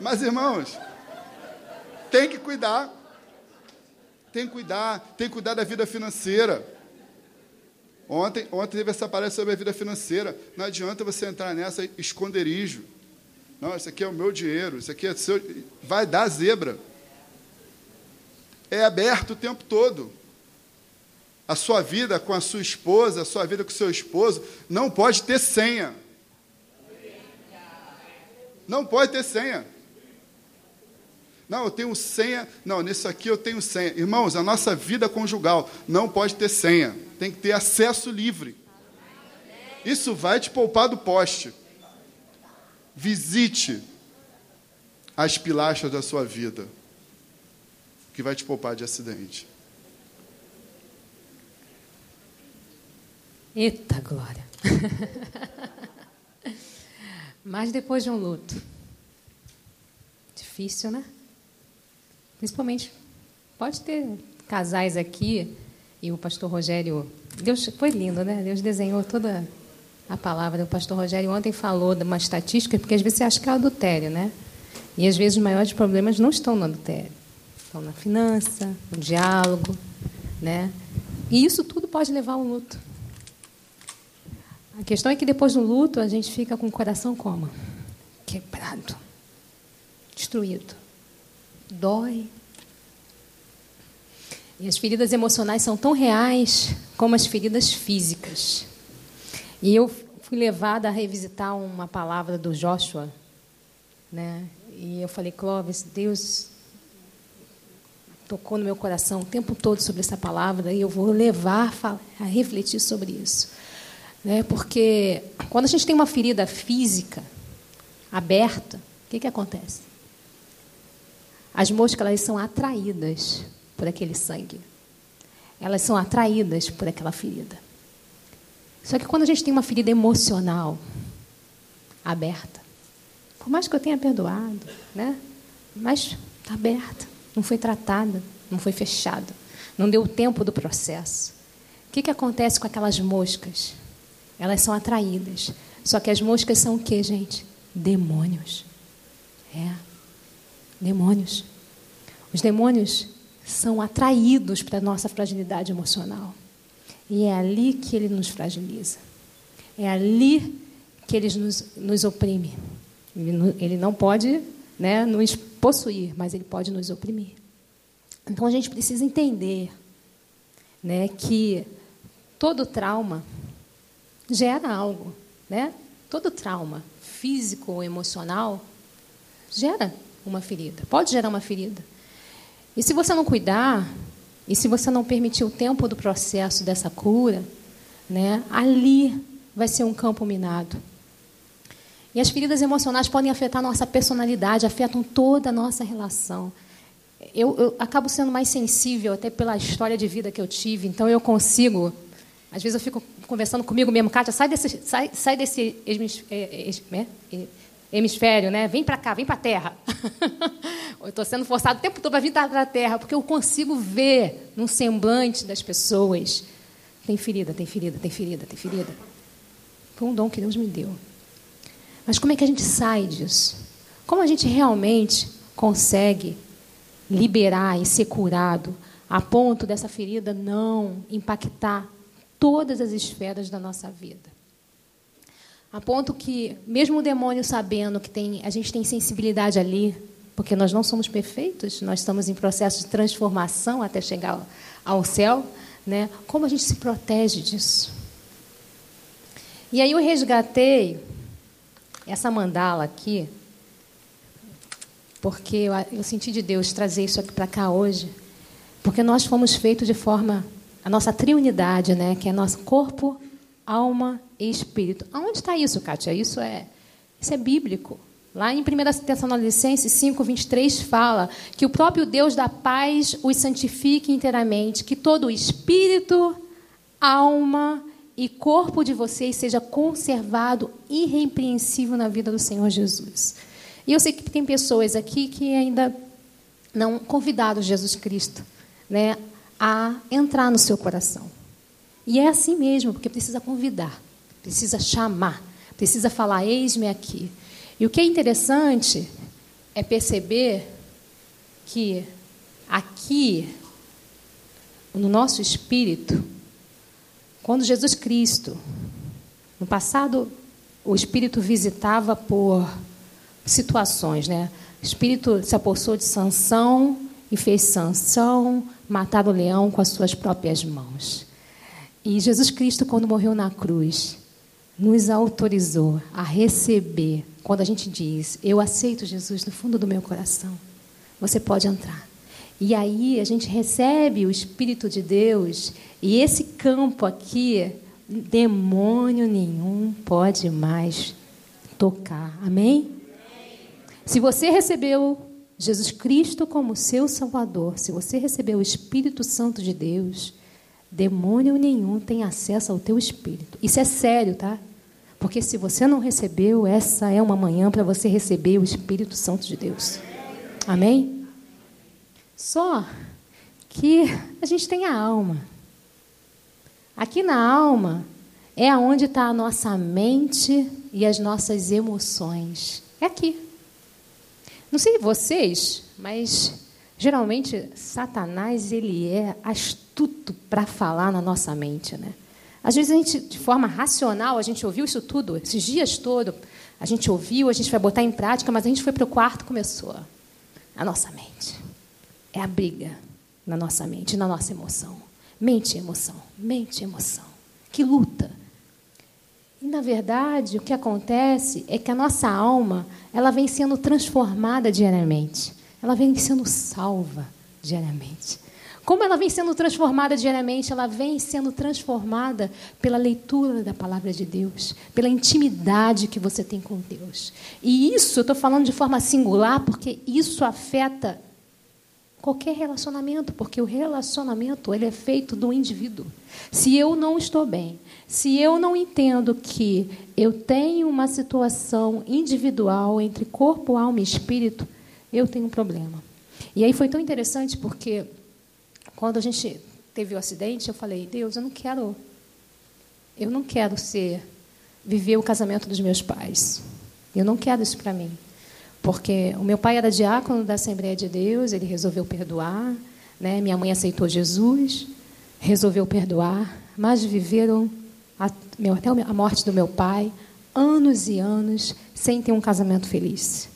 Mas, irmãos, tem que cuidar. Tem que cuidar, tem que cuidar da vida financeira. Ontem, ontem teve essa palestra sobre a vida financeira. Não adianta você entrar nessa esconderijo. Não, isso aqui é o meu dinheiro, isso aqui é seu. Vai dar zebra. É aberto o tempo todo. A sua vida com a sua esposa, a sua vida com o seu esposo, não pode ter senha. Não pode ter senha. Não, eu tenho senha. Não, nisso aqui eu tenho senha. Irmãos, a nossa vida conjugal não pode ter senha tem que ter acesso livre. Isso vai te poupar do poste. Visite as pilastras da sua vida, que vai te poupar de acidente. Eita glória! *laughs* Mas depois de um luto, difícil, né? Principalmente, pode ter casais aqui e o pastor Rogério, Deus foi lindo, né? Deus desenhou toda a palavra. O pastor Rogério ontem falou de uma estatística, porque às vezes você acha que é adultério, né? E às vezes os maiores problemas não estão no adultério, estão na finança, no diálogo, né? E isso tudo pode levar ao luto. A questão é que depois do luto a gente fica com o coração como? Quebrado, destruído. Dói, e as feridas emocionais são tão reais como as feridas físicas. E eu fui levada a revisitar uma palavra do Joshua, né? E eu falei, Clóvis, Deus tocou no meu coração o tempo todo sobre essa palavra e eu vou levar a refletir sobre isso. Né? Porque quando a gente tem uma ferida física aberta, o que, que acontece? As moscas elas são atraídas por aquele sangue. Elas são atraídas por aquela ferida. Só que quando a gente tem uma ferida emocional aberta, por mais que eu tenha perdoado, né? Mas está aberta, não foi tratada, não foi fechada, não deu tempo do processo. O que, que acontece com aquelas moscas? Elas são atraídas. Só que as moscas são o que, gente? Demônios. É. Demônios. Os demônios são atraídos para a nossa fragilidade emocional. E é ali que ele nos fragiliza. É ali que ele nos, nos oprime. Ele, não pode né, nos possuir, mas ele pode nos oprimir. Então a gente precisa entender né, que todo trauma gera algo. Né? Todo trauma, físico ou emocional, gera uma ferida. Pode gerar uma ferida. E se você não cuidar, e se você não permitir o tempo do processo dessa cura, né, ali vai ser um campo minado. E as feridas emocionais podem afetar nossa personalidade, afetam toda a nossa relação. Eu, eu, acabo sendo mais sensível até pela história de vida que eu tive, então eu consigo. Às vezes eu fico conversando comigo mesmo, Kátia, sai desse, sai, sai desse é, é, hemisfério, né? Vem para cá, vem para a Terra. *laughs* eu estou sendo forçado o tempo todo para vir para a Terra, porque eu consigo ver no semblante das pessoas. Tem ferida, tem ferida, tem ferida, tem ferida. Foi um dom que Deus me deu. Mas como é que a gente sai disso? Como a gente realmente consegue liberar e ser curado a ponto dessa ferida não impactar todas as esferas da nossa vida? A ponto que, mesmo o demônio sabendo que tem, a gente tem sensibilidade ali, porque nós não somos perfeitos, nós estamos em processo de transformação até chegar ao céu, né? Como a gente se protege disso? E aí eu resgatei essa mandala aqui, porque eu, eu senti de Deus trazer isso aqui para cá hoje, porque nós fomos feitos de forma a nossa triunidade, né? Que é nosso corpo, alma espírito. Aonde está isso, Kátia? Isso é, isso é bíblico. Lá em 1 Tessalonicenses 5, 23, fala que o próprio Deus da paz os santifique inteiramente, que todo o espírito, alma e corpo de vocês seja conservado irrepreensível na vida do Senhor Jesus. E eu sei que tem pessoas aqui que ainda não convidaram Jesus Cristo né, a entrar no seu coração. E é assim mesmo, porque precisa convidar, precisa chamar, precisa falar: eis-me aqui. E o que é interessante é perceber que aqui, no nosso espírito, quando Jesus Cristo, no passado, o Espírito visitava por situações, né? O Espírito se apossou de Sansão e fez Sansão matar o leão com as suas próprias mãos. E Jesus Cristo, quando morreu na cruz, nos autorizou a receber, quando a gente diz, eu aceito Jesus no fundo do meu coração, você pode entrar. E aí a gente recebe o Espírito de Deus, e esse campo aqui, demônio nenhum pode mais tocar. Amém? Se você recebeu Jesus Cristo como seu Salvador, se você recebeu o Espírito Santo de Deus, demônio nenhum tem acesso ao teu espírito. Isso é sério, tá? Porque se você não recebeu, essa é uma manhã para você receber o Espírito Santo de Deus. Amém? Só que a gente tem a alma. Aqui na alma é onde está a nossa mente e as nossas emoções. É aqui. Não sei vocês, mas geralmente Satanás ele é astuto para falar na nossa mente, né? Às vezes a gente, de forma racional, a gente ouviu isso tudo, esses dias todos, a gente ouviu, a gente vai botar em prática, mas a gente foi para o quarto começou a nossa mente é a briga na nossa mente, na nossa emoção. Mente e emoção, mente e emoção. Que luta. E, na verdade, o que acontece é que a nossa alma ela vem sendo transformada diariamente. Ela vem sendo salva diariamente. Como ela vem sendo transformada diariamente? Ela vem sendo transformada pela leitura da palavra de Deus, pela intimidade que você tem com Deus. E isso eu estou falando de forma singular porque isso afeta qualquer relacionamento, porque o relacionamento ele é feito do indivíduo. Se eu não estou bem, se eu não entendo que eu tenho uma situação individual entre corpo, alma e espírito, eu tenho um problema. E aí foi tão interessante porque quando a gente teve o acidente, eu falei: "Deus, eu não quero eu não quero ser viver o casamento dos meus pais. Eu não quero isso para mim. Porque o meu pai era diácono da Assembleia de Deus, ele resolveu perdoar, né? Minha mãe aceitou Jesus, resolveu perdoar, mas viveram até a morte do meu pai anos e anos sem ter um casamento feliz.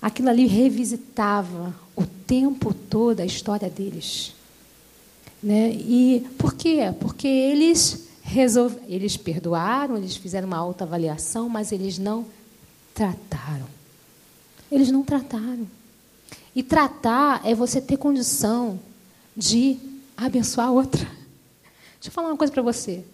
Aquilo ali revisitava o tempo todo a história deles. Né? E por quê? Porque eles resolve, eles perdoaram, eles fizeram uma autoavaliação, mas eles não trataram. Eles não trataram. E tratar é você ter condição de abençoar a outra. Deixa eu falar uma coisa para você.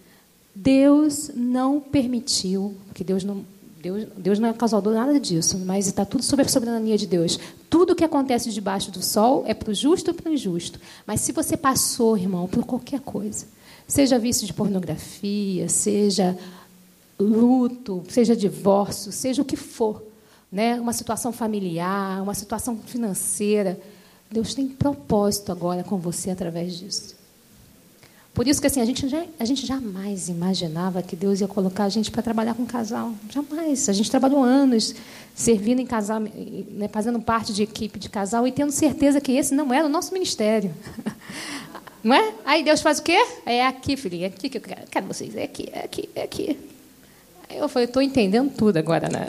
Deus não permitiu, que Deus não, Deus, Deus não é causador nada disso, mas está tudo sob a soberania de Deus. Tudo que acontece debaixo do sol é para o justo e para o injusto. Mas se você passou, irmão, por qualquer coisa, seja vício de pornografia, seja luto, seja divórcio, seja o que for, né, uma situação familiar, uma situação financeira. Deus tem propósito agora com você através disso. Por isso que assim, a gente, já, a gente jamais imaginava que Deus ia colocar a gente para trabalhar com casal. Jamais. A gente trabalhou anos servindo em casal, né, fazendo parte de equipe de casal e tendo certeza que esse não era o nosso ministério. *laughs* Não é? Aí Deus faz o quê? É aqui, filhinha, é aqui que eu quero, quero vocês. É aqui, é aqui, é aqui. Aí eu falei, estou entendendo tudo agora, né?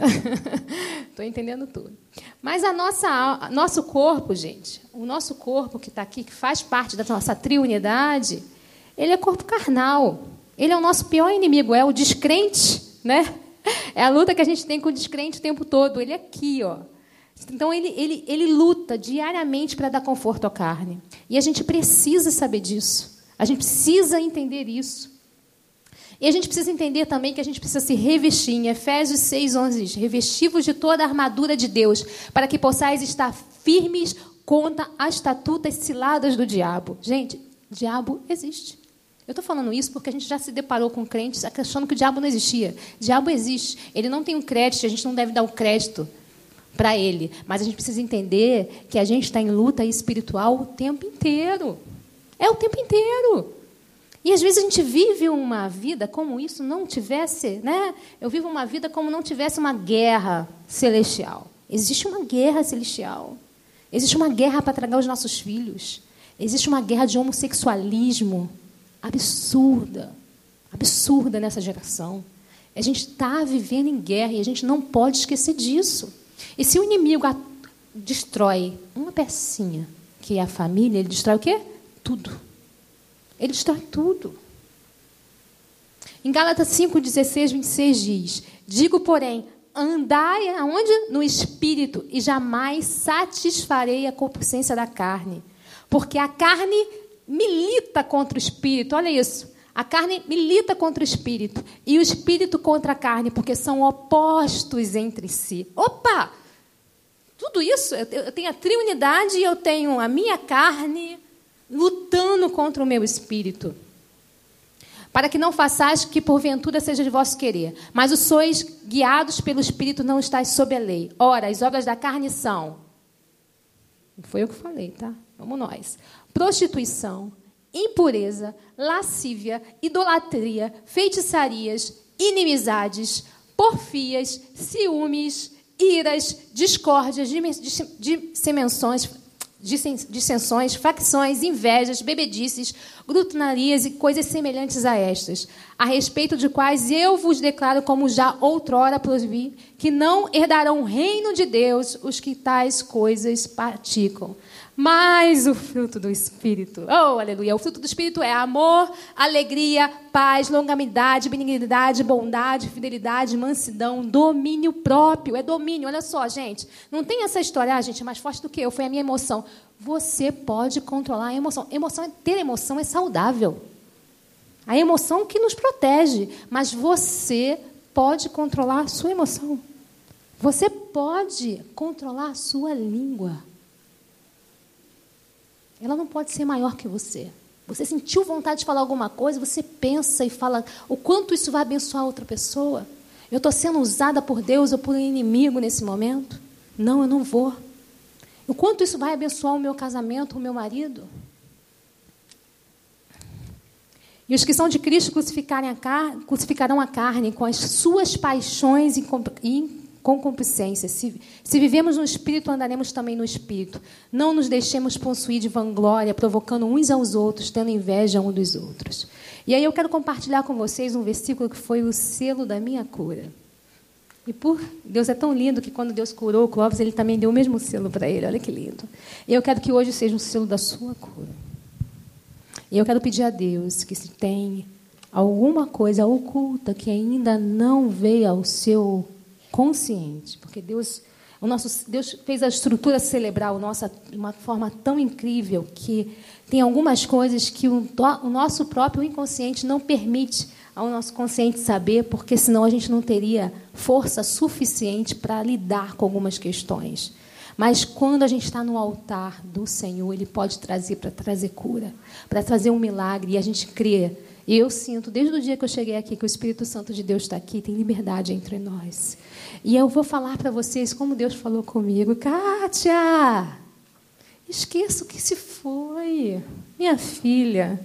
*laughs* Estou entendendo tudo. Mas a nossa, nosso corpo, gente, o nosso corpo que está aqui, que faz parte da nossa triunidade, ele é corpo carnal. Ele é o nosso pior inimigo, é o descrente, né? É a luta que a gente tem com o descrente o tempo todo. Ele é aqui, ó. Então ele, ele, ele luta diariamente para dar conforto à carne. E a gente precisa saber disso. A gente precisa entender isso. E a gente precisa entender também que a gente precisa se revestir. Em Efésios 6, 11 diz, revestivos de toda a armadura de Deus, para que possais estar firmes contra as estatutas ciladas do diabo. Gente, diabo existe. Eu estou falando isso porque a gente já se deparou com crentes achando que o diabo não existia. O diabo existe. Ele não tem um crédito, a gente não deve dar o um crédito para ele. Mas a gente precisa entender que a gente está em luta espiritual o tempo inteiro. É o tempo inteiro. E às vezes a gente vive uma vida como isso não tivesse, né? Eu vivo uma vida como não tivesse uma guerra celestial. Existe uma guerra celestial. Existe uma guerra para tragar os nossos filhos. Existe uma guerra de homossexualismo absurda, absurda nessa geração. A gente está vivendo em guerra e a gente não pode esquecer disso. E se o inimigo destrói uma pecinha, que é a família, ele destrói o quê? Tudo. Ele destrói tudo. Em Gálatas 5, 16, 26 diz: Digo, porém, andai aonde? No espírito, e jamais satisfarei a concupiscência da carne. Porque a carne milita contra o espírito. Olha isso. A carne milita contra o espírito e o espírito contra a carne, porque são opostos entre si. Opa! Tudo isso, eu tenho a triunidade e eu tenho a minha carne lutando contra o meu espírito. Para que não façais que porventura seja de vosso querer, mas os sois guiados pelo espírito, não estáis sob a lei. Ora, as obras da carne são. Não foi eu que falei, tá? Vamos nós. Prostituição, impureza, lascívia, idolatria, feitiçarias, inimizades, porfias, ciúmes, iras, discórdias, dissensões, dissensões, facções, invejas, bebedices, glutonarias e coisas semelhantes a estas, a respeito de quais eu vos declaro, como já outrora provi, que não herdarão o reino de Deus os que tais coisas praticam mais o fruto do Espírito. Oh, aleluia. O fruto do Espírito é amor, alegria, paz, longanimidade, benignidade, bondade, fidelidade, mansidão, domínio próprio. É domínio. Olha só, gente. Não tem essa história, ah, gente, é mais forte do que eu, foi a minha emoção. Você pode controlar a emoção. Emoção é, ter emoção é saudável. A emoção que nos protege, mas você pode controlar a sua emoção. Você pode controlar a sua língua. Ela não pode ser maior que você. Você sentiu vontade de falar alguma coisa, você pensa e fala o quanto isso vai abençoar outra pessoa. Eu estou sendo usada por Deus ou por um inimigo nesse momento? Não, eu não vou. O quanto isso vai abençoar o meu casamento, o meu marido? E os que são de Cristo crucificarão a carne com as suas paixões e com concupiscência. Se, se vivemos no Espírito, andaremos também no Espírito. Não nos deixemos possuir de vanglória, provocando uns aos outros, tendo inveja um dos outros. E aí eu quero compartilhar com vocês um versículo que foi o selo da minha cura. E por Deus é tão lindo que quando Deus curou o Clóvis, ele também deu o mesmo selo para ele. Olha que lindo. E eu quero que hoje seja um selo da sua cura. E eu quero pedir a Deus que se tem alguma coisa oculta que ainda não veio ao seu consciente, porque Deus, o nosso Deus fez a estrutura cerebral nossa de uma forma tão incrível que tem algumas coisas que o, o nosso próprio inconsciente não permite ao nosso consciente saber, porque senão a gente não teria força suficiente para lidar com algumas questões. Mas quando a gente está no altar do Senhor, Ele pode trazer para trazer cura, para trazer um milagre, e a gente crê. E eu sinto, desde o dia que eu cheguei aqui, que o Espírito Santo de Deus está aqui, tem liberdade entre nós. E eu vou falar para vocês como Deus falou comigo. Kátia, esqueça o que se foi. Minha filha,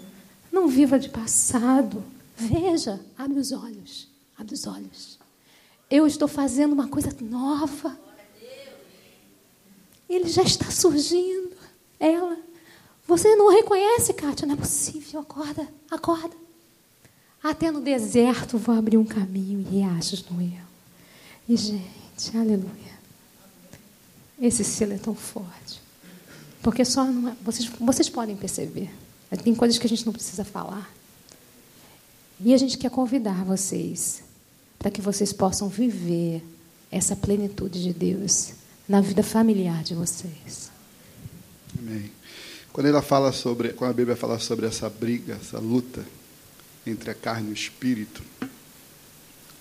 não viva de passado. Veja, abre os olhos, abre os olhos. Eu estou fazendo uma coisa nova. Ele já está surgindo. Ela. Você não reconhece, Kátia? Não é possível. Acorda, acorda. Até no deserto vou abrir um caminho e riachos no erro. E, gente, aleluia. Esse selo é tão forte. Porque só é, vocês, vocês podem perceber. Tem coisas que a gente não precisa falar. E a gente quer convidar vocês para que vocês possam viver essa plenitude de Deus na vida familiar de vocês. Amém. Quando ela fala sobre, quando a Bíblia fala sobre essa briga, essa luta entre a carne e o espírito,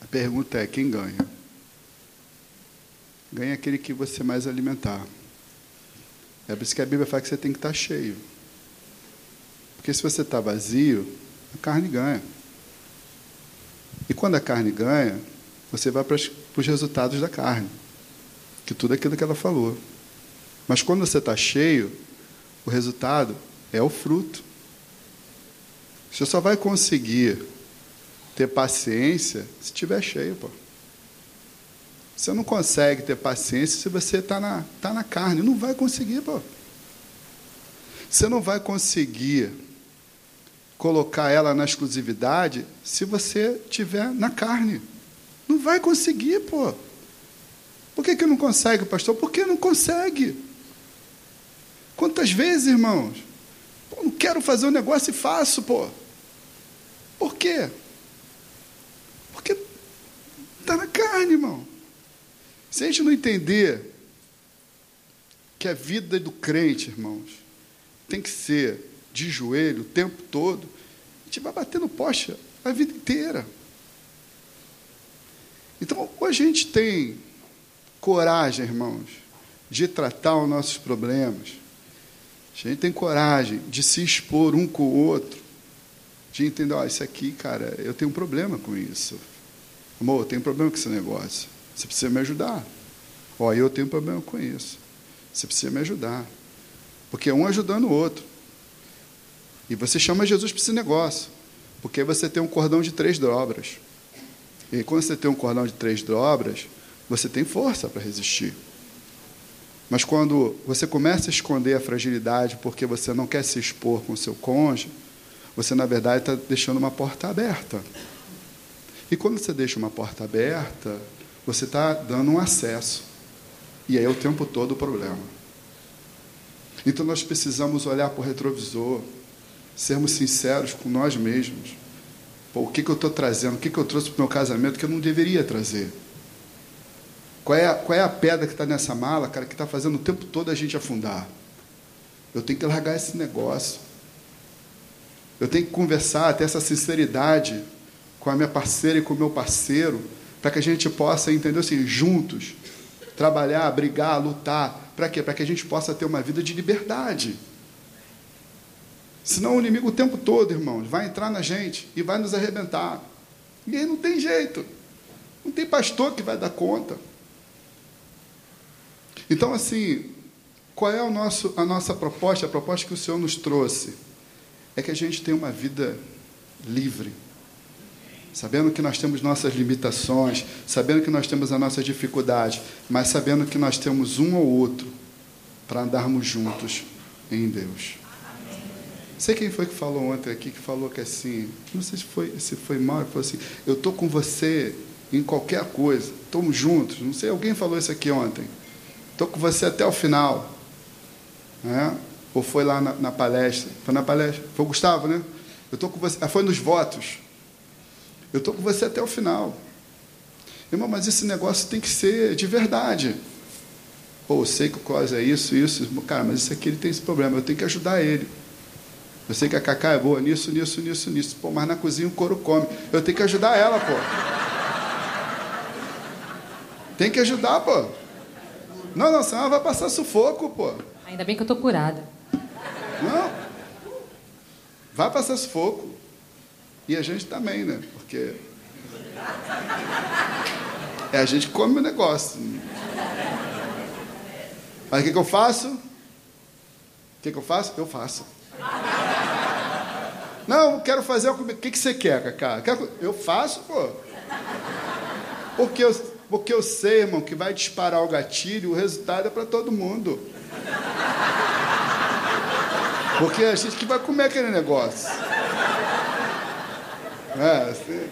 a pergunta é quem ganha? ganha aquele que você mais alimentar. É por isso que a Bíblia fala que você tem que estar cheio. Porque se você está vazio, a carne ganha. E quando a carne ganha, você vai para os resultados da carne, que tudo aquilo que ela falou. Mas quando você está cheio, o resultado é o fruto. Você só vai conseguir ter paciência se estiver cheio, pô. Você não consegue ter paciência se você está na, tá na carne. Não vai conseguir, pô. Você não vai conseguir colocar ela na exclusividade se você tiver na carne. Não vai conseguir, pô. Por que, que não consegue, pastor? Porque não consegue. Quantas vezes, irmãos? Quero fazer um negócio e faço, pô. Por quê? Porque está na carne, irmão. Se a gente não entender que a vida do crente, irmãos, tem que ser de joelho o tempo todo, a gente vai bater no poste a vida inteira. Então, ou a gente tem coragem, irmãos, de tratar os nossos problemas, a gente tem coragem de se expor um com o outro, de entender, ó, oh, isso aqui, cara, eu tenho um problema com isso. Amor, eu tenho um problema com esse negócio. Você precisa me ajudar. Ó, oh, eu tenho um problema com isso. Você precisa me ajudar. Porque é um ajudando o outro. E você chama Jesus para esse negócio. Porque você tem um cordão de três dobras. E quando você tem um cordão de três dobras, você tem força para resistir. Mas quando você começa a esconder a fragilidade porque você não quer se expor com o seu cônjuge, você, na verdade, está deixando uma porta aberta. E quando você deixa uma porta aberta, você está dando um acesso. E aí é o tempo todo o problema. Então nós precisamos olhar para o retrovisor, sermos sinceros com nós mesmos. Pô, o que, que eu estou trazendo? O que, que eu trouxe para o meu casamento que eu não deveria trazer? Qual é a, qual é a pedra que está nessa mala, cara, que está fazendo o tempo todo a gente afundar? Eu tenho que largar esse negócio. Eu tenho que conversar, ter essa sinceridade com a minha parceira e com o meu parceiro, para que a gente possa, entendeu assim, juntos, trabalhar, brigar, lutar. Para quê? Para que a gente possa ter uma vida de liberdade. Senão o inimigo o tempo todo, irmãos, vai entrar na gente e vai nos arrebentar. E aí não tem jeito. Não tem pastor que vai dar conta. Então, assim, qual é nosso, a nossa proposta? A proposta que o Senhor nos trouxe é que a gente tenha uma vida livre, sabendo que nós temos nossas limitações, sabendo que nós temos as nossas dificuldades, mas sabendo que nós temos um ou outro para andarmos juntos em Deus. Sei quem foi que falou ontem aqui, que falou que assim, não sei se foi, se foi mal, falou assim, eu estou com você em qualquer coisa, estamos juntos, não sei, alguém falou isso aqui ontem. Estou com você até o final. Né? Ou foi lá na, na, palestra? Foi na palestra? Foi o Gustavo, né? Eu estou com você. Ah, foi nos votos. Eu estou com você até o final. Irmão, mas esse negócio tem que ser de verdade. Pô, eu sei que o Cos é isso, isso. Cara, mas isso aqui ele tem esse problema. Eu tenho que ajudar ele. Eu sei que a Cacá é boa nisso, nisso, nisso, nisso. Pô, mas na cozinha o couro come. Eu tenho que ajudar ela, pô. Tem que ajudar, pô. Não, não, senão ela vai passar sufoco, pô. Ainda bem que eu tô curada. Não. Vai passar sufoco. E a gente também, né? Porque. É a gente que come o negócio. Mas o que, que eu faço? O que, que eu faço? Eu faço. Não, quero fazer. O que, que você quer, Cacá? Eu faço, pô. Porque eu, porque eu sei, irmão, que vai disparar o gatilho, o resultado é para todo mundo. Porque a gente que vai comer aquele negócio. É, assim.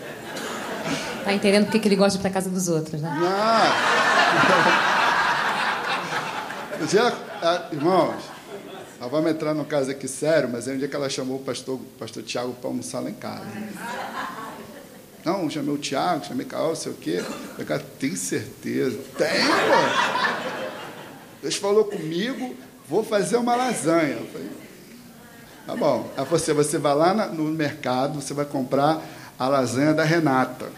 Tá entendendo porque que ele gosta de ir pra casa dos outros, né? Não. Já, irmãos, nós vamos entrar no caso aqui sério, mas é um dia que ela chamou o pastor, o pastor Tiago para almoçar lá em casa. Não, chamei o Tiago, chamei o Caio, sei o quê. Eu falei, tem certeza? Tem, pô. Deus falou comigo, vou fazer uma lasanha. Eu falei, tá bom. Aí você, você vai lá no mercado, você vai comprar a lasanha da Renata.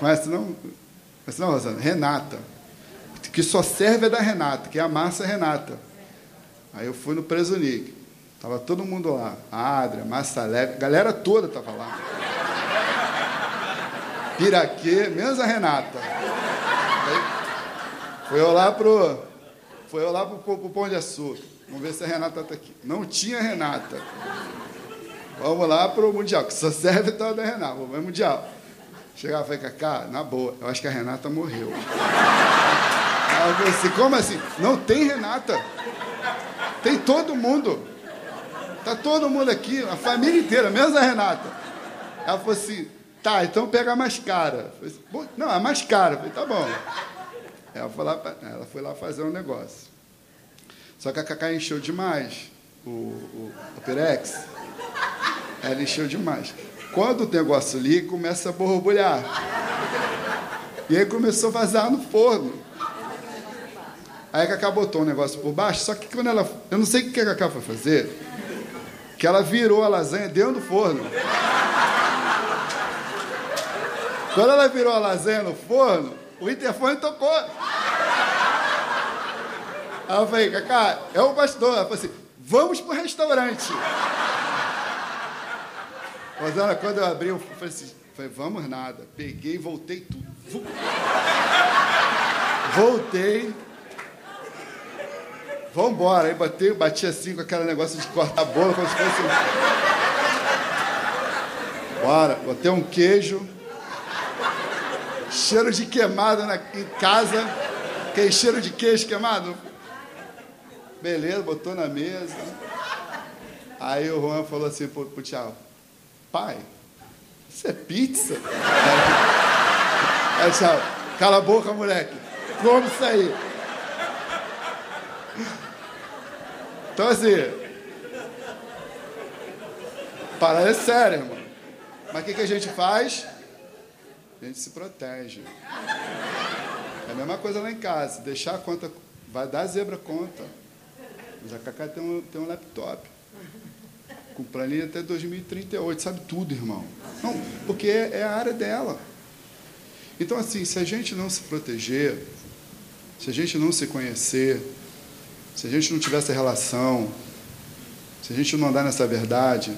Conhece não? Conhece não, Rosana? Renata. Que só serve é da Renata, que é a massa Renata. Aí eu fui no Presunique. Tava todo mundo lá. A Adria, Massa Leve, galera toda tava lá. Piraquê, menos a Renata. foi eu lá pro. Foi eu lá pro, pro, Pão de Açúcar. Vamos ver se a Renata está aqui. Não tinha Renata. Vamos lá pro Mundial, que só serve tal da Renata. Vamos ver Mundial. Chegava e falei, Cacá, na boa, eu acho que a Renata morreu. Aí eu assim, como assim? Não tem Renata. Tem todo mundo. Tá todo mundo aqui, a família inteira, menos a Renata. Ela falou assim, tá, então pega a mais cara. Assim, não, a mais cara. Falei, tá bom. Ela foi, lá, ela foi lá fazer um negócio. Só que a Cacá encheu demais o, o, o Pirex. Ela encheu demais. Quando o negócio liga, começa a borbulhar. E aí começou a vazar no forno. Aí a Cacá botou um negócio por baixo, só que quando ela. Eu não sei o que a Cacá foi fazer, que ela virou a lasanha dentro do forno. Quando ela virou a lasanha no forno, o interfone tocou. Eu falei, Cacá, é o pastor. Ela falou assim, vamos pro restaurante. Rosana, quando eu abri, eu falei assim, falei, vamos nada. Peguei voltei tudo. Voltei. Vamos embora. Aí bati, bati assim com aquele negócio de cortar bolo, como se fosse. Bora, botei um queijo. Cheiro de queimado na, em casa. Aquele cheiro de queijo queimado. Beleza, botou na mesa. Aí o Juan falou assim pro, pro Thiago, pai, isso é pizza? Aí, Thiago, cala a boca, moleque. Come isso aí. Então assim, parada é séria, irmão. Mas o que, que a gente faz? A gente se protege. É a mesma coisa lá em casa. Deixar a conta. Vai dar zebra conta. Mas a Cacá tem um, tem um laptop. Com planilha até 2038. Sabe tudo, irmão. Não, porque é, é a área dela. Então, assim, se a gente não se proteger, se a gente não se conhecer, se a gente não tiver essa relação, se a gente não andar nessa verdade,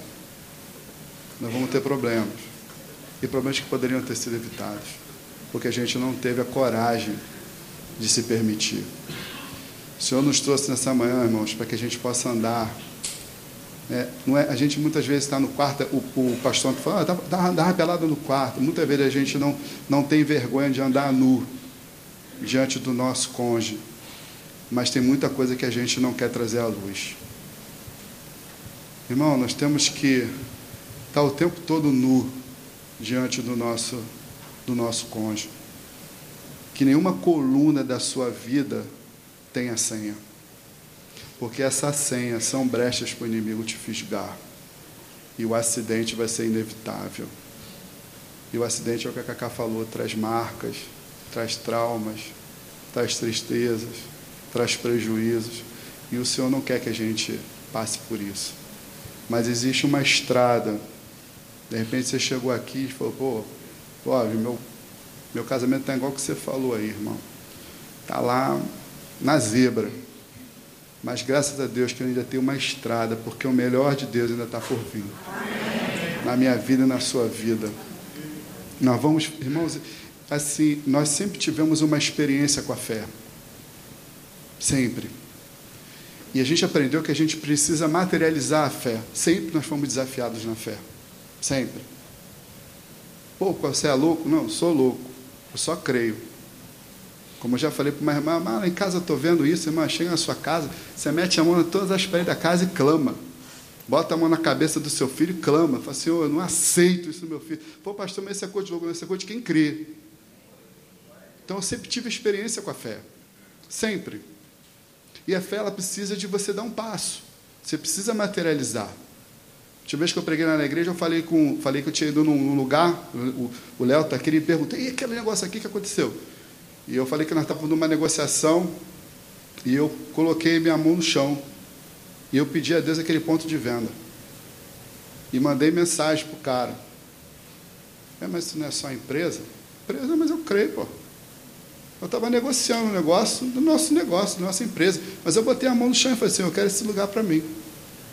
nós vamos ter problemas. E problemas que poderiam ter sido evitados. Porque a gente não teve a coragem de se permitir. O Senhor nos trouxe nessa manhã, irmãos, para que a gente possa andar. É, não é, a gente muitas vezes está no quarto, o, o pastor fala, ah, dá, dá, pelada no quarto. Muitas vezes a gente não, não tem vergonha de andar nu diante do nosso cônjuge. Mas tem muita coisa que a gente não quer trazer à luz. Irmão, nós temos que estar o tempo todo nu diante do nosso, do nosso cônjuge. Que nenhuma coluna da sua vida tenha senha. Porque essa senha são brechas para o inimigo te fisgar. E o acidente vai ser inevitável. E o acidente é o que a Cacá falou, traz marcas, traz traumas, traz tristezas, traz prejuízos. E o Senhor não quer que a gente passe por isso. Mas existe uma estrada de repente você chegou aqui e falou, pô, Flávio, meu, meu casamento está igual que você falou aí, irmão. Está lá na zebra. Mas graças a Deus que eu ainda tenho uma estrada, porque o melhor de Deus ainda está por vir. Na minha vida e na sua vida. Nós vamos, irmãos, assim, nós sempre tivemos uma experiência com a fé. Sempre. E a gente aprendeu que a gente precisa materializar a fé. Sempre nós fomos desafiados na fé. Sempre. Pô, você é louco? Não, sou louco. Eu só creio. Como eu já falei para uma irmã, lá em casa eu estou vendo isso, irmã, chega na sua casa, você mete a mão em todas as paredes da casa e clama. Bota a mão na cabeça do seu filho e clama. Fala, Senhor, eu não aceito isso meu filho. Pô, pastor, mas esse é coisa de louco, esse é coisa de quem crê. Então eu sempre tive experiência com a fé. Sempre. E a fé, ela precisa de você dar um passo. Você precisa materializar. Última vez que eu preguei na igreja, eu falei, com, falei que eu tinha ido num, lugar, o Léo está aqui, ele perguntou, e aquele negócio aqui que aconteceu? E eu falei que nós estávamos numa negociação, e eu coloquei minha mão no chão, e eu pedi a Deus aquele ponto de venda. E mandei mensagem para o cara. É, mas isso não é só empresa? Empresa, mas eu creio, pô. Eu estava negociando um negócio do nosso negócio, da nossa empresa. Mas eu botei a mão no chão e falei assim, eu quero esse lugar para mim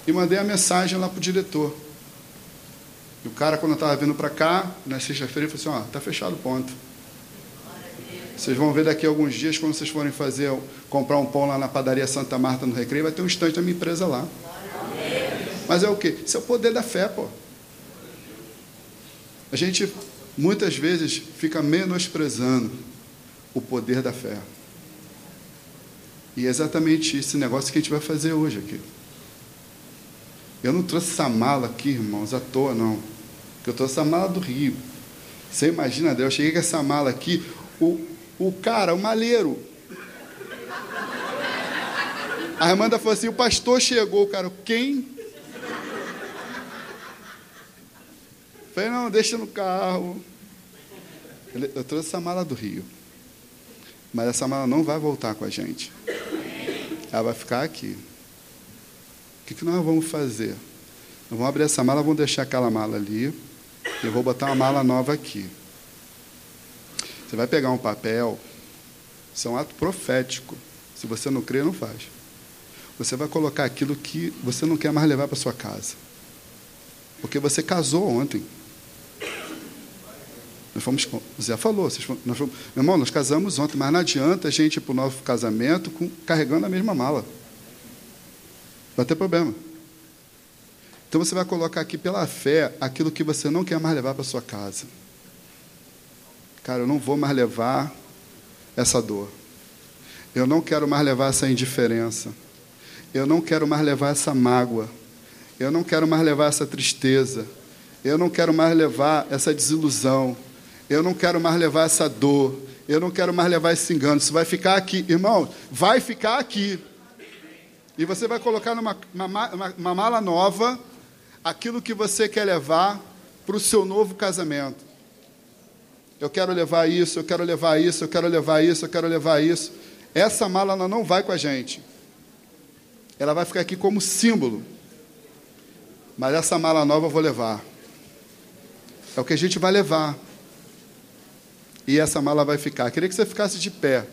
e mandei a mensagem lá para o diretor. E o cara, quando eu estava vindo para cá, na sexta-feira, ele falou assim: Ó, está fechado o ponto. Vocês vão ver daqui a alguns dias, quando vocês forem fazer, comprar um pão lá na padaria Santa Marta, no Recreio, vai ter um estante da minha empresa lá. Mas é o quê? Isso é o poder da fé, pô. A gente muitas vezes fica menosprezando o poder da fé. E é exatamente esse negócio que a gente vai fazer hoje aqui. Eu não trouxe essa mala aqui, irmãos, à toa, não. Porque eu trouxe essa mala do Rio. Você imagina, Deus, eu cheguei com essa mala aqui, o, o cara, o maleiro. A Amanda falou assim: o pastor chegou, cara, quem? Falei, não, deixa no carro. Eu trouxe essa mala do Rio. Mas essa mala não vai voltar com a gente. Ela vai ficar aqui. Que, que nós vamos fazer? Nós vamos abrir essa mala, vamos deixar aquela mala ali. Eu vou botar uma mala nova aqui. Você vai pegar um papel. Isso é um ato profético. Se você não crê, não faz. Você vai colocar aquilo que você não quer mais levar para sua casa. Porque você casou ontem. Nós fomos, o Zé falou, fomos, nós fomos, meu irmão, nós casamos ontem, mas não adianta a gente ir para o novo casamento com, carregando a mesma mala. Vai ter problema. Então você vai colocar aqui pela fé aquilo que você não quer mais levar para sua casa. Cara, eu não vou mais levar essa dor. Eu não quero mais levar essa indiferença. Eu não quero mais levar essa mágoa. Eu não quero mais levar essa tristeza. Eu não quero mais levar essa desilusão. Eu não quero mais levar essa dor. Eu não quero mais levar esse engano. Isso vai ficar aqui. Irmão, vai ficar aqui. E você vai colocar numa uma, uma, uma mala nova aquilo que você quer levar para o seu novo casamento. Eu quero levar isso, eu quero levar isso, eu quero levar isso, eu quero levar isso. Essa mala ela não vai com a gente. Ela vai ficar aqui como símbolo. Mas essa mala nova eu vou levar. É o que a gente vai levar e essa mala vai ficar. Queria que você ficasse de pé.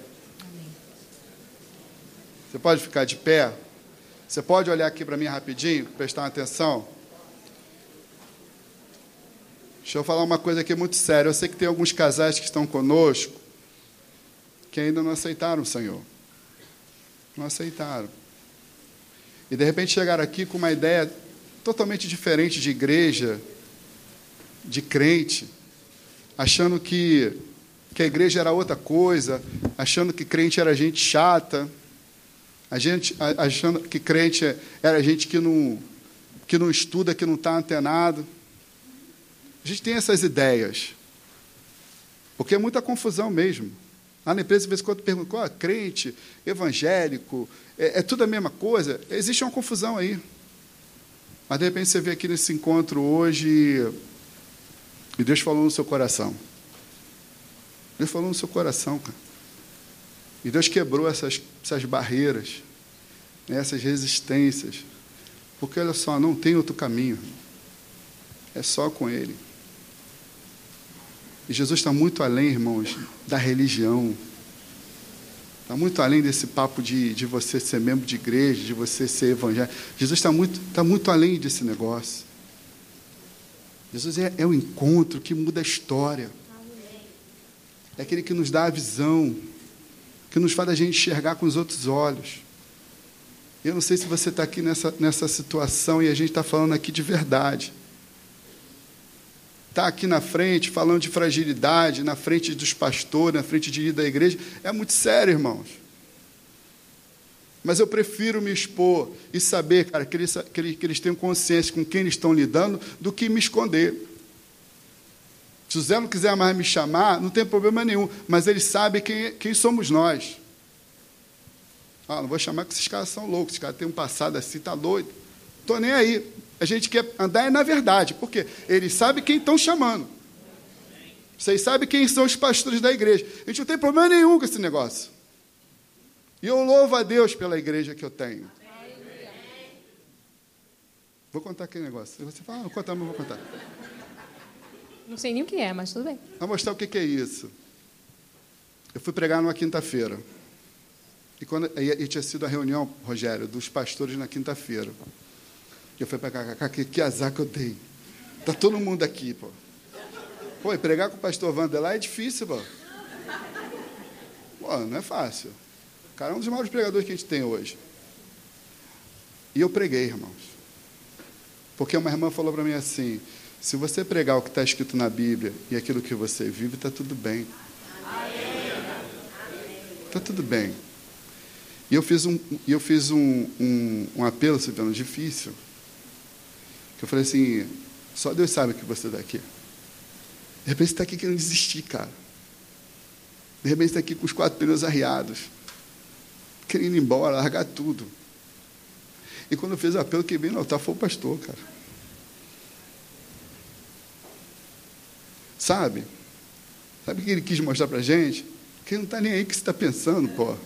Você pode ficar de pé? Você pode olhar aqui para mim rapidinho, prestar atenção? Deixa eu falar uma coisa aqui muito séria. Eu sei que tem alguns casais que estão conosco que ainda não aceitaram o Senhor. Não aceitaram. E de repente chegaram aqui com uma ideia totalmente diferente de igreja, de crente, achando que que a igreja era outra coisa, achando que crente era gente chata, a gente, achando que crente era gente que não, que não estuda, que não está antenado. A gente tem essas ideias. Porque é muita confusão mesmo. Lá na empresa, de vez em quando, perguntam, qual é crente, evangélico, é, é tudo a mesma coisa. Existe uma confusão aí. Mas, de repente, você vê aqui nesse encontro hoje e Deus falou no seu coração. Deus falou no seu coração, cara. E Deus quebrou essas, essas barreiras, né, essas resistências. Porque, olha só, não tem outro caminho. É só com Ele. E Jesus está muito além, irmãos, da religião. Está muito além desse papo de, de você ser membro de igreja, de você ser evangélico. Jesus está muito, está muito além desse negócio. Jesus é, é o encontro que muda a história é aquele que nos dá a visão, que nos faz a gente enxergar com os outros olhos. Eu não sei se você está aqui nessa, nessa situação e a gente está falando aqui de verdade. Está aqui na frente falando de fragilidade, na frente dos pastores, na frente de ir da igreja, é muito sério, irmãos. Mas eu prefiro me expor e saber, cara, que eles, que eles, que eles tenham consciência com quem eles estão lidando, do que me esconder. Se o Zé não quiser mais me chamar, não tem problema nenhum, mas ele sabe quem, quem somos nós. Ah, não vou chamar que esses caras são loucos, esses caras têm um passado assim, tá doido. Estou nem aí. A gente quer andar é na verdade, porque eles sabem quem estão chamando. Vocês sabem quem são os pastores da igreja. A gente não tem problema nenhum com esse negócio. E eu louvo a Deus pela igreja que eu tenho. Vou contar aquele negócio. Você fala, ah, não conta, mas vou contar. Não sei nem o que é, mas tudo bem. Vou mostrar o que é isso. Eu fui pregar numa quinta-feira. E, quando, e, e, tinha sido a reunião, Rogério, dos pastores na quinta-feira. Eu fui para que, que azar que eu dei. Está todo mundo aqui, pô. Pô, e pregar com o pastor Wander lá é difícil, pô. Pô, não é fácil. O cara é um dos maiores pregadores que a gente tem hoje. E eu preguei, irmãos. Porque uma irmã falou para mim assim: Se você pregar o que está escrito na Bíblia e aquilo que você vive, está tudo bem. Está tudo bem. E eu fiz um, eu fiz um, um, um apelo, Silviano, difícil. Que eu falei assim, só Deus sabe que você está aqui. De repente você está aqui querendo desistir, cara. De repente você está aqui com os quatro pneus arriados. Querendo ir embora, largar tudo. E quando eu fiz o apelo, quem veio no altar foi o pastor, cara. Sabe? Sabe o que ele quis mostrar para a gente? Que ele não está nem aí que você está pensando, pô.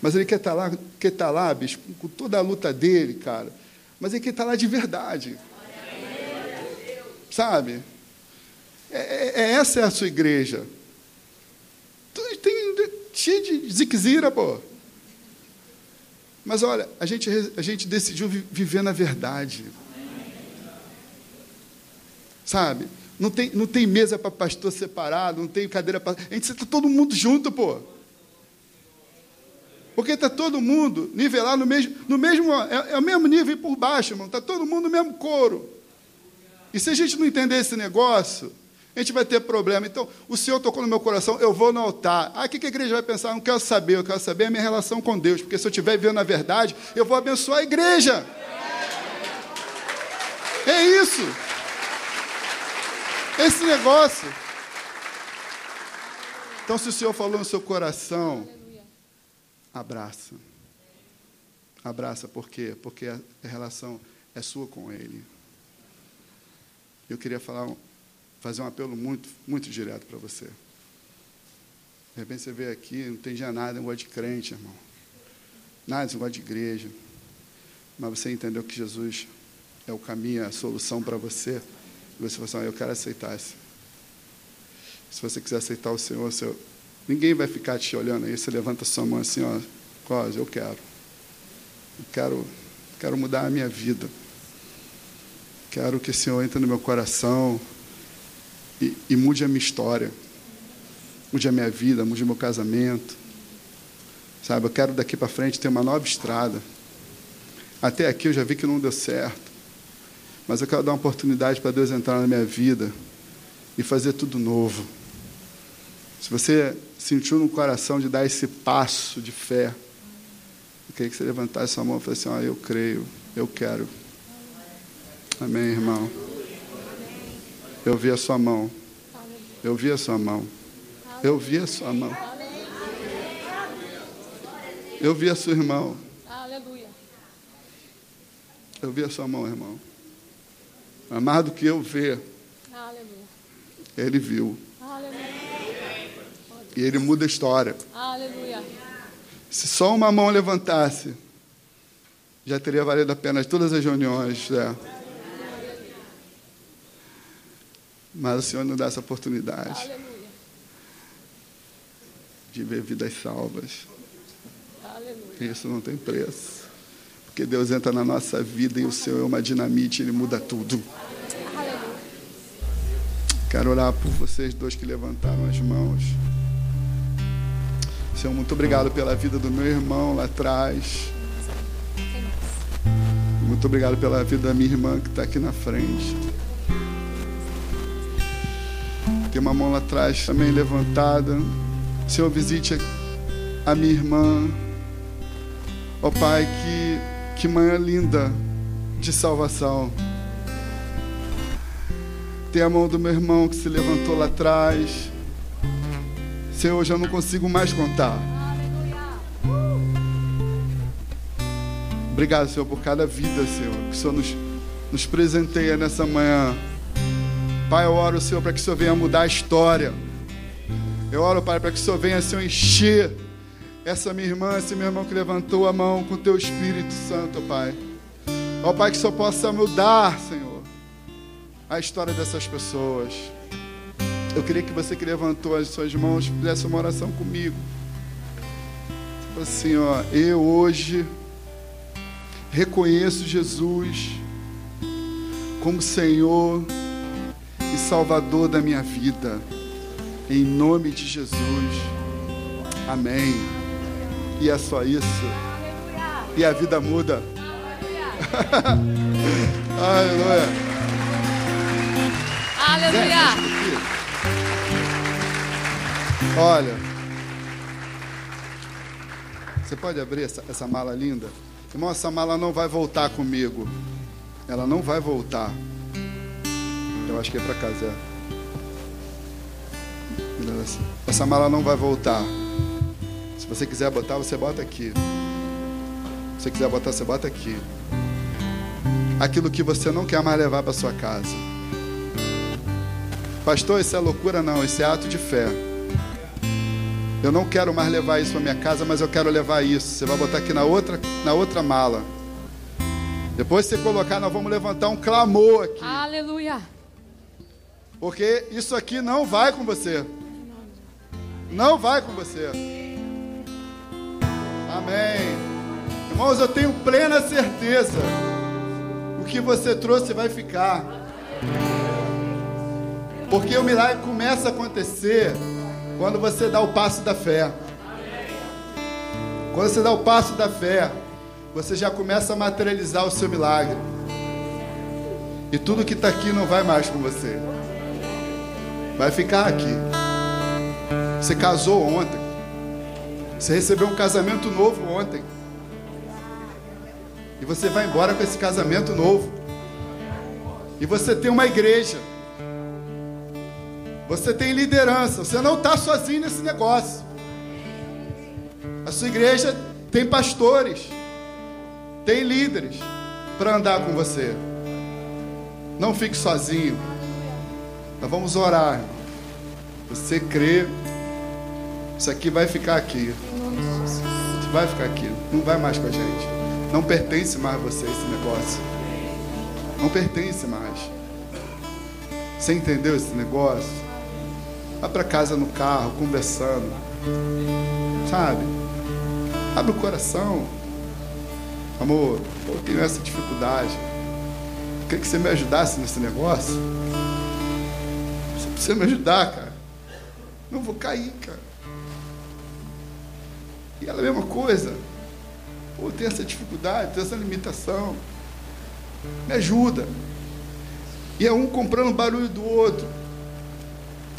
Mas ele quer estar tá lá, quer estar tá lá, bicho, com toda a luta dele, cara. Mas ele quer estar tá lá de verdade. Sabe? É, é, é, essa é a sua igreja. Tem cheio de ziquezira, pô. Mas olha, a gente, a gente decidiu viver na verdade. Sabe? Não tem, não tem mesa para pastor separado, não tem cadeira para. A gente está todo mundo junto, pô. Porque está todo mundo nivelado no mesmo. No mesmo é, é o mesmo nível por baixo, irmão. Está todo mundo no mesmo coro. E se a gente não entender esse negócio, a gente vai ter problema. Então, o Senhor tocou no meu coração, eu vou no altar. Ah, o que a igreja vai pensar? Eu não quero saber, eu quero saber a minha relação com Deus, porque se eu estiver vivendo a verdade, eu vou abençoar a igreja. É isso. Esse negócio. Então, se o Senhor falou no seu coração, abraça. Abraça, por quê? Porque a relação é sua com Ele. Eu queria falar, fazer um apelo muito, muito direto para você. De repente você veio aqui, não tem nada, não gosta de crente, irmão. Nada, gosta de igreja. Mas você entendeu que Jesus é o caminho, a solução para você. Você falou assim, ah, eu quero aceitar isso. Se você quiser aceitar o Senhor, o Senhor, ninguém vai ficar te olhando aí. Você levanta sua mão assim, ó, quase, eu quero. Eu quero, quero mudar a minha vida. Quero que o Senhor entre no meu coração e, e mude a minha história. Mude a minha vida, mude o meu casamento. Sabe, eu quero daqui para frente ter uma nova estrada. Até aqui eu já vi que não deu certo. Mas eu quero dar uma oportunidade para Deus entrar na minha vida e fazer tudo novo. Se você sentiu no coração de dar esse passo de fé, eu queria que você levantasse sua mão e falasse assim: ah, Eu creio, eu quero. Amém, irmão. Eu vi a sua mão. Eu vi a sua mão. Eu vi a sua mão. Eu vi a sua irmão. Eu vi a sua mão, irmão. Mais do que eu ver, Aleluia. ele viu. Aleluia. E ele muda a história. Aleluia. Se só uma mão levantasse, já teria valido a pena todas as reuniões. É. Mas o Senhor nos dá essa oportunidade Aleluia. de ver vidas salvas. Aleluia. Isso não tem preço. Porque Deus entra na nossa vida e o Senhor é uma dinamite, Ele muda tudo. Quero orar por vocês dois que levantaram as mãos. Senhor, muito obrigado pela vida do meu irmão lá atrás. Muito obrigado pela vida da minha irmã que está aqui na frente. Tem uma mão lá atrás também levantada. Senhor, visite a minha irmã. Ó oh, Pai, que que manhã linda de salvação. Tem a mão do meu irmão que se levantou lá atrás. Senhor, eu não consigo mais contar. Obrigado, Senhor, por cada vida, Senhor, que o Senhor nos, nos presenteia nessa manhã. Pai, eu oro, Senhor, para que o Senhor venha mudar a história. Eu oro, Pai, para que o Senhor venha, Senhor, encher essa minha irmã, esse meu irmão que levantou a mão com o teu Espírito Santo, Pai. Ó Pai, que só possa mudar, Senhor, a história dessas pessoas. Eu queria que você que levantou as suas mãos fizesse uma oração comigo. Assim, ó, eu hoje reconheço Jesus como Senhor e Salvador da minha vida. Em nome de Jesus. Amém. E é só isso. E a vida muda. Aleluia. *laughs* Aleluia. Olha, você pode abrir essa, essa mala linda? Irmão, essa mala não vai voltar comigo. Ela não vai voltar. Eu acho que é para casa. Essa mala não vai voltar. Se você quiser botar, você bota aqui. Se você quiser botar, você bota aqui. Aquilo que você não quer mais levar para sua casa. Pastor, isso é loucura? Não, isso é ato de fé. Eu não quero mais levar isso para minha casa, mas eu quero levar isso. Você vai botar aqui na outra, na outra mala. Depois você colocar, nós vamos levantar um clamor aqui. Aleluia. Porque isso aqui não vai com você. Não vai com você. Amém. Irmãos, eu tenho plena certeza. O que você trouxe vai ficar. Porque o milagre começa a acontecer quando você dá o passo da fé. Quando você dá o passo da fé, você já começa a materializar o seu milagre. E tudo que está aqui não vai mais com você. Vai ficar aqui. Você casou ontem. Você recebeu um casamento novo ontem. E você vai embora com esse casamento novo. E você tem uma igreja. Você tem liderança. Você não está sozinho nesse negócio. A sua igreja tem pastores, tem líderes para andar com você. Não fique sozinho. Nós vamos orar. Você crê. Isso aqui vai ficar aqui. Vai ficar aqui. Não vai mais com a gente. Não pertence mais a você esse negócio. Não pertence mais. Você entendeu esse negócio? Vá para casa no carro, conversando. Sabe? Abre o coração. Amor, eu tenho essa dificuldade. Eu queria que você me ajudasse nesse negócio. Você precisa me ajudar, cara. Não vou cair, cara. E ela é a mesma coisa. Pô, tem essa dificuldade, tem essa limitação. Me ajuda. E é um comprando barulho do outro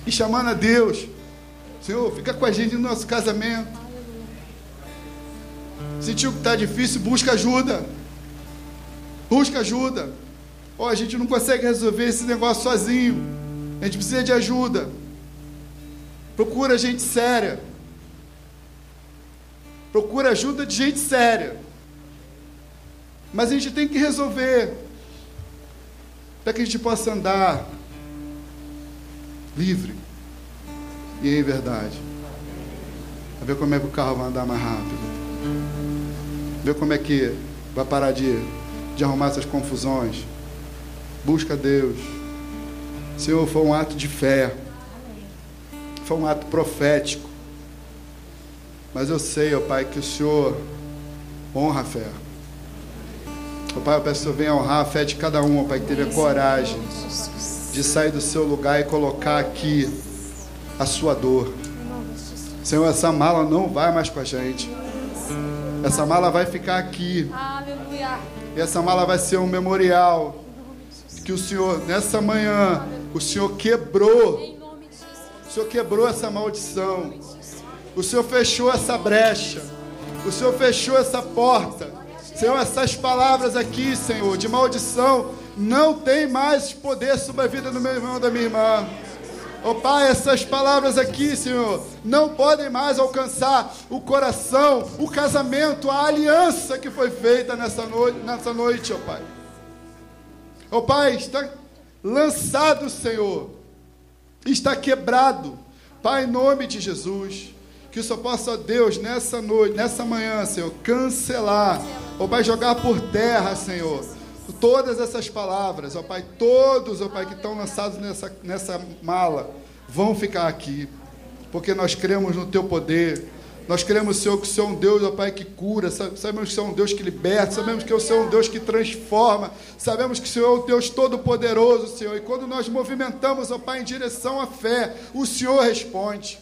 e chamando a Deus. Senhor, fica com a gente no nosso casamento. Sentiu que está difícil, busca ajuda. Busca ajuda. oh, a gente não consegue resolver esse negócio sozinho. A gente precisa de ajuda. Procura gente séria. Procura ajuda de gente séria. Mas a gente tem que resolver. Para que a gente possa andar livre e em verdade. Vai ver como é que o carro vai andar mais rápido. Ver como é que vai parar de, de arrumar essas confusões. Busca Deus. Senhor, foi um ato de fé. Foi um ato profético. Mas eu sei, ó Pai, que o Senhor honra a fé. Ó Pai, eu peço que o Senhor venha honrar a fé de cada um, ó Pai, que teve a coragem de sair do seu lugar e colocar aqui a sua dor. Senhor, essa mala não vai mais com a gente. Essa mala vai ficar aqui. E essa mala vai ser um memorial que o Senhor, nessa manhã, o Senhor quebrou. O Senhor quebrou essa maldição. O Senhor fechou essa brecha. O Senhor fechou essa porta. Senhor, essas palavras aqui, Senhor, de maldição, não tem mais poder sobre a vida do meu irmão da minha irmã. Oh Pai, essas palavras aqui, Senhor, não podem mais alcançar o coração, o casamento, a aliança que foi feita nessa noite, nessa noite, oh Pai. Oh Pai, está lançado, Senhor, está quebrado. Pai, em nome de Jesus, que Senhor possa, Deus, nessa noite, nessa manhã, Senhor, cancelar, oh Pai, jogar por terra, Senhor todas essas palavras, ó Pai, todos, ó Pai, que estão lançados nessa, nessa mala, vão ficar aqui, porque nós cremos no Teu poder, nós cremos, Senhor, que o Senhor é um Deus, ó Pai, que cura, sabemos que o Senhor é um Deus que liberta, sabemos que o Senhor é um Deus que transforma, sabemos que o Senhor é um Deus todo-poderoso, Senhor, e quando nós movimentamos, ó Pai, em direção à fé, o Senhor responde.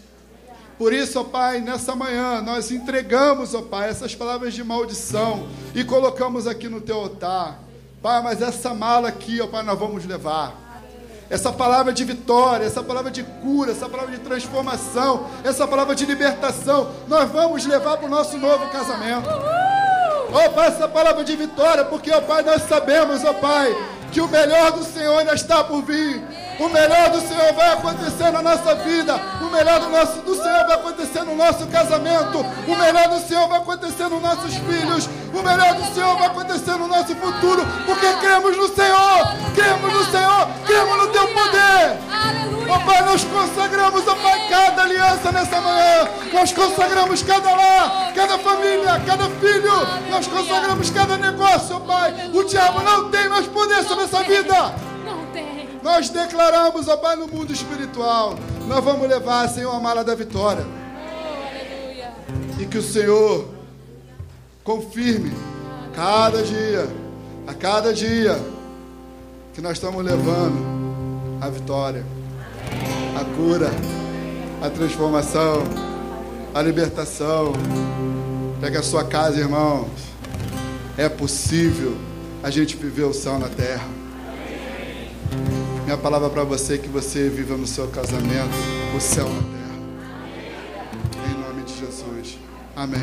Por isso, ó Pai, nessa manhã nós entregamos, ó Pai, essas palavras de maldição e colocamos aqui no Teu altar. Pai, mas essa mala aqui, ó Pai, nós vamos levar. essa palavra de vitória, essa palavra de cura, essa palavra de transformação, essa palavra de libertação, nós vamos levar para o nosso novo casamento. Ó oh, Pai, essa palavra de vitória, porque, ó oh, Pai, nós sabemos, ó oh, Pai, que o melhor do Senhor ainda está por vir. O melhor do Senhor vai acontecer na nossa vida. O melhor do, nosso, do Senhor vai acontecer no nosso casamento. O melhor do Senhor vai acontecer nos nossos filhos. O melhor do Senhor vai acontecer no nosso futuro. Porque cremos no Senhor. Cremos no Senhor. Cremos no Teu poder. Ó oh, Pai, nós consagramos, ó oh, Pai, cada aliança nessa manhã. Nós consagramos cada lar, cada família, cada filho. Nós consagramos cada negócio, ó oh, Pai. O diabo não tem mais poder sobre essa vida. Nós declaramos, ó Pai, no mundo espiritual. Nós vamos levar, Senhor, a mala da vitória. E que o Senhor confirme cada dia, a cada dia, que nós estamos levando a vitória, a cura, a transformação, a libertação. Pega a sua casa, irmãos. É possível a gente viver o céu na terra. Minha palavra para você é que você viva no seu casamento o céu na terra. Em nome de Jesus. Amém.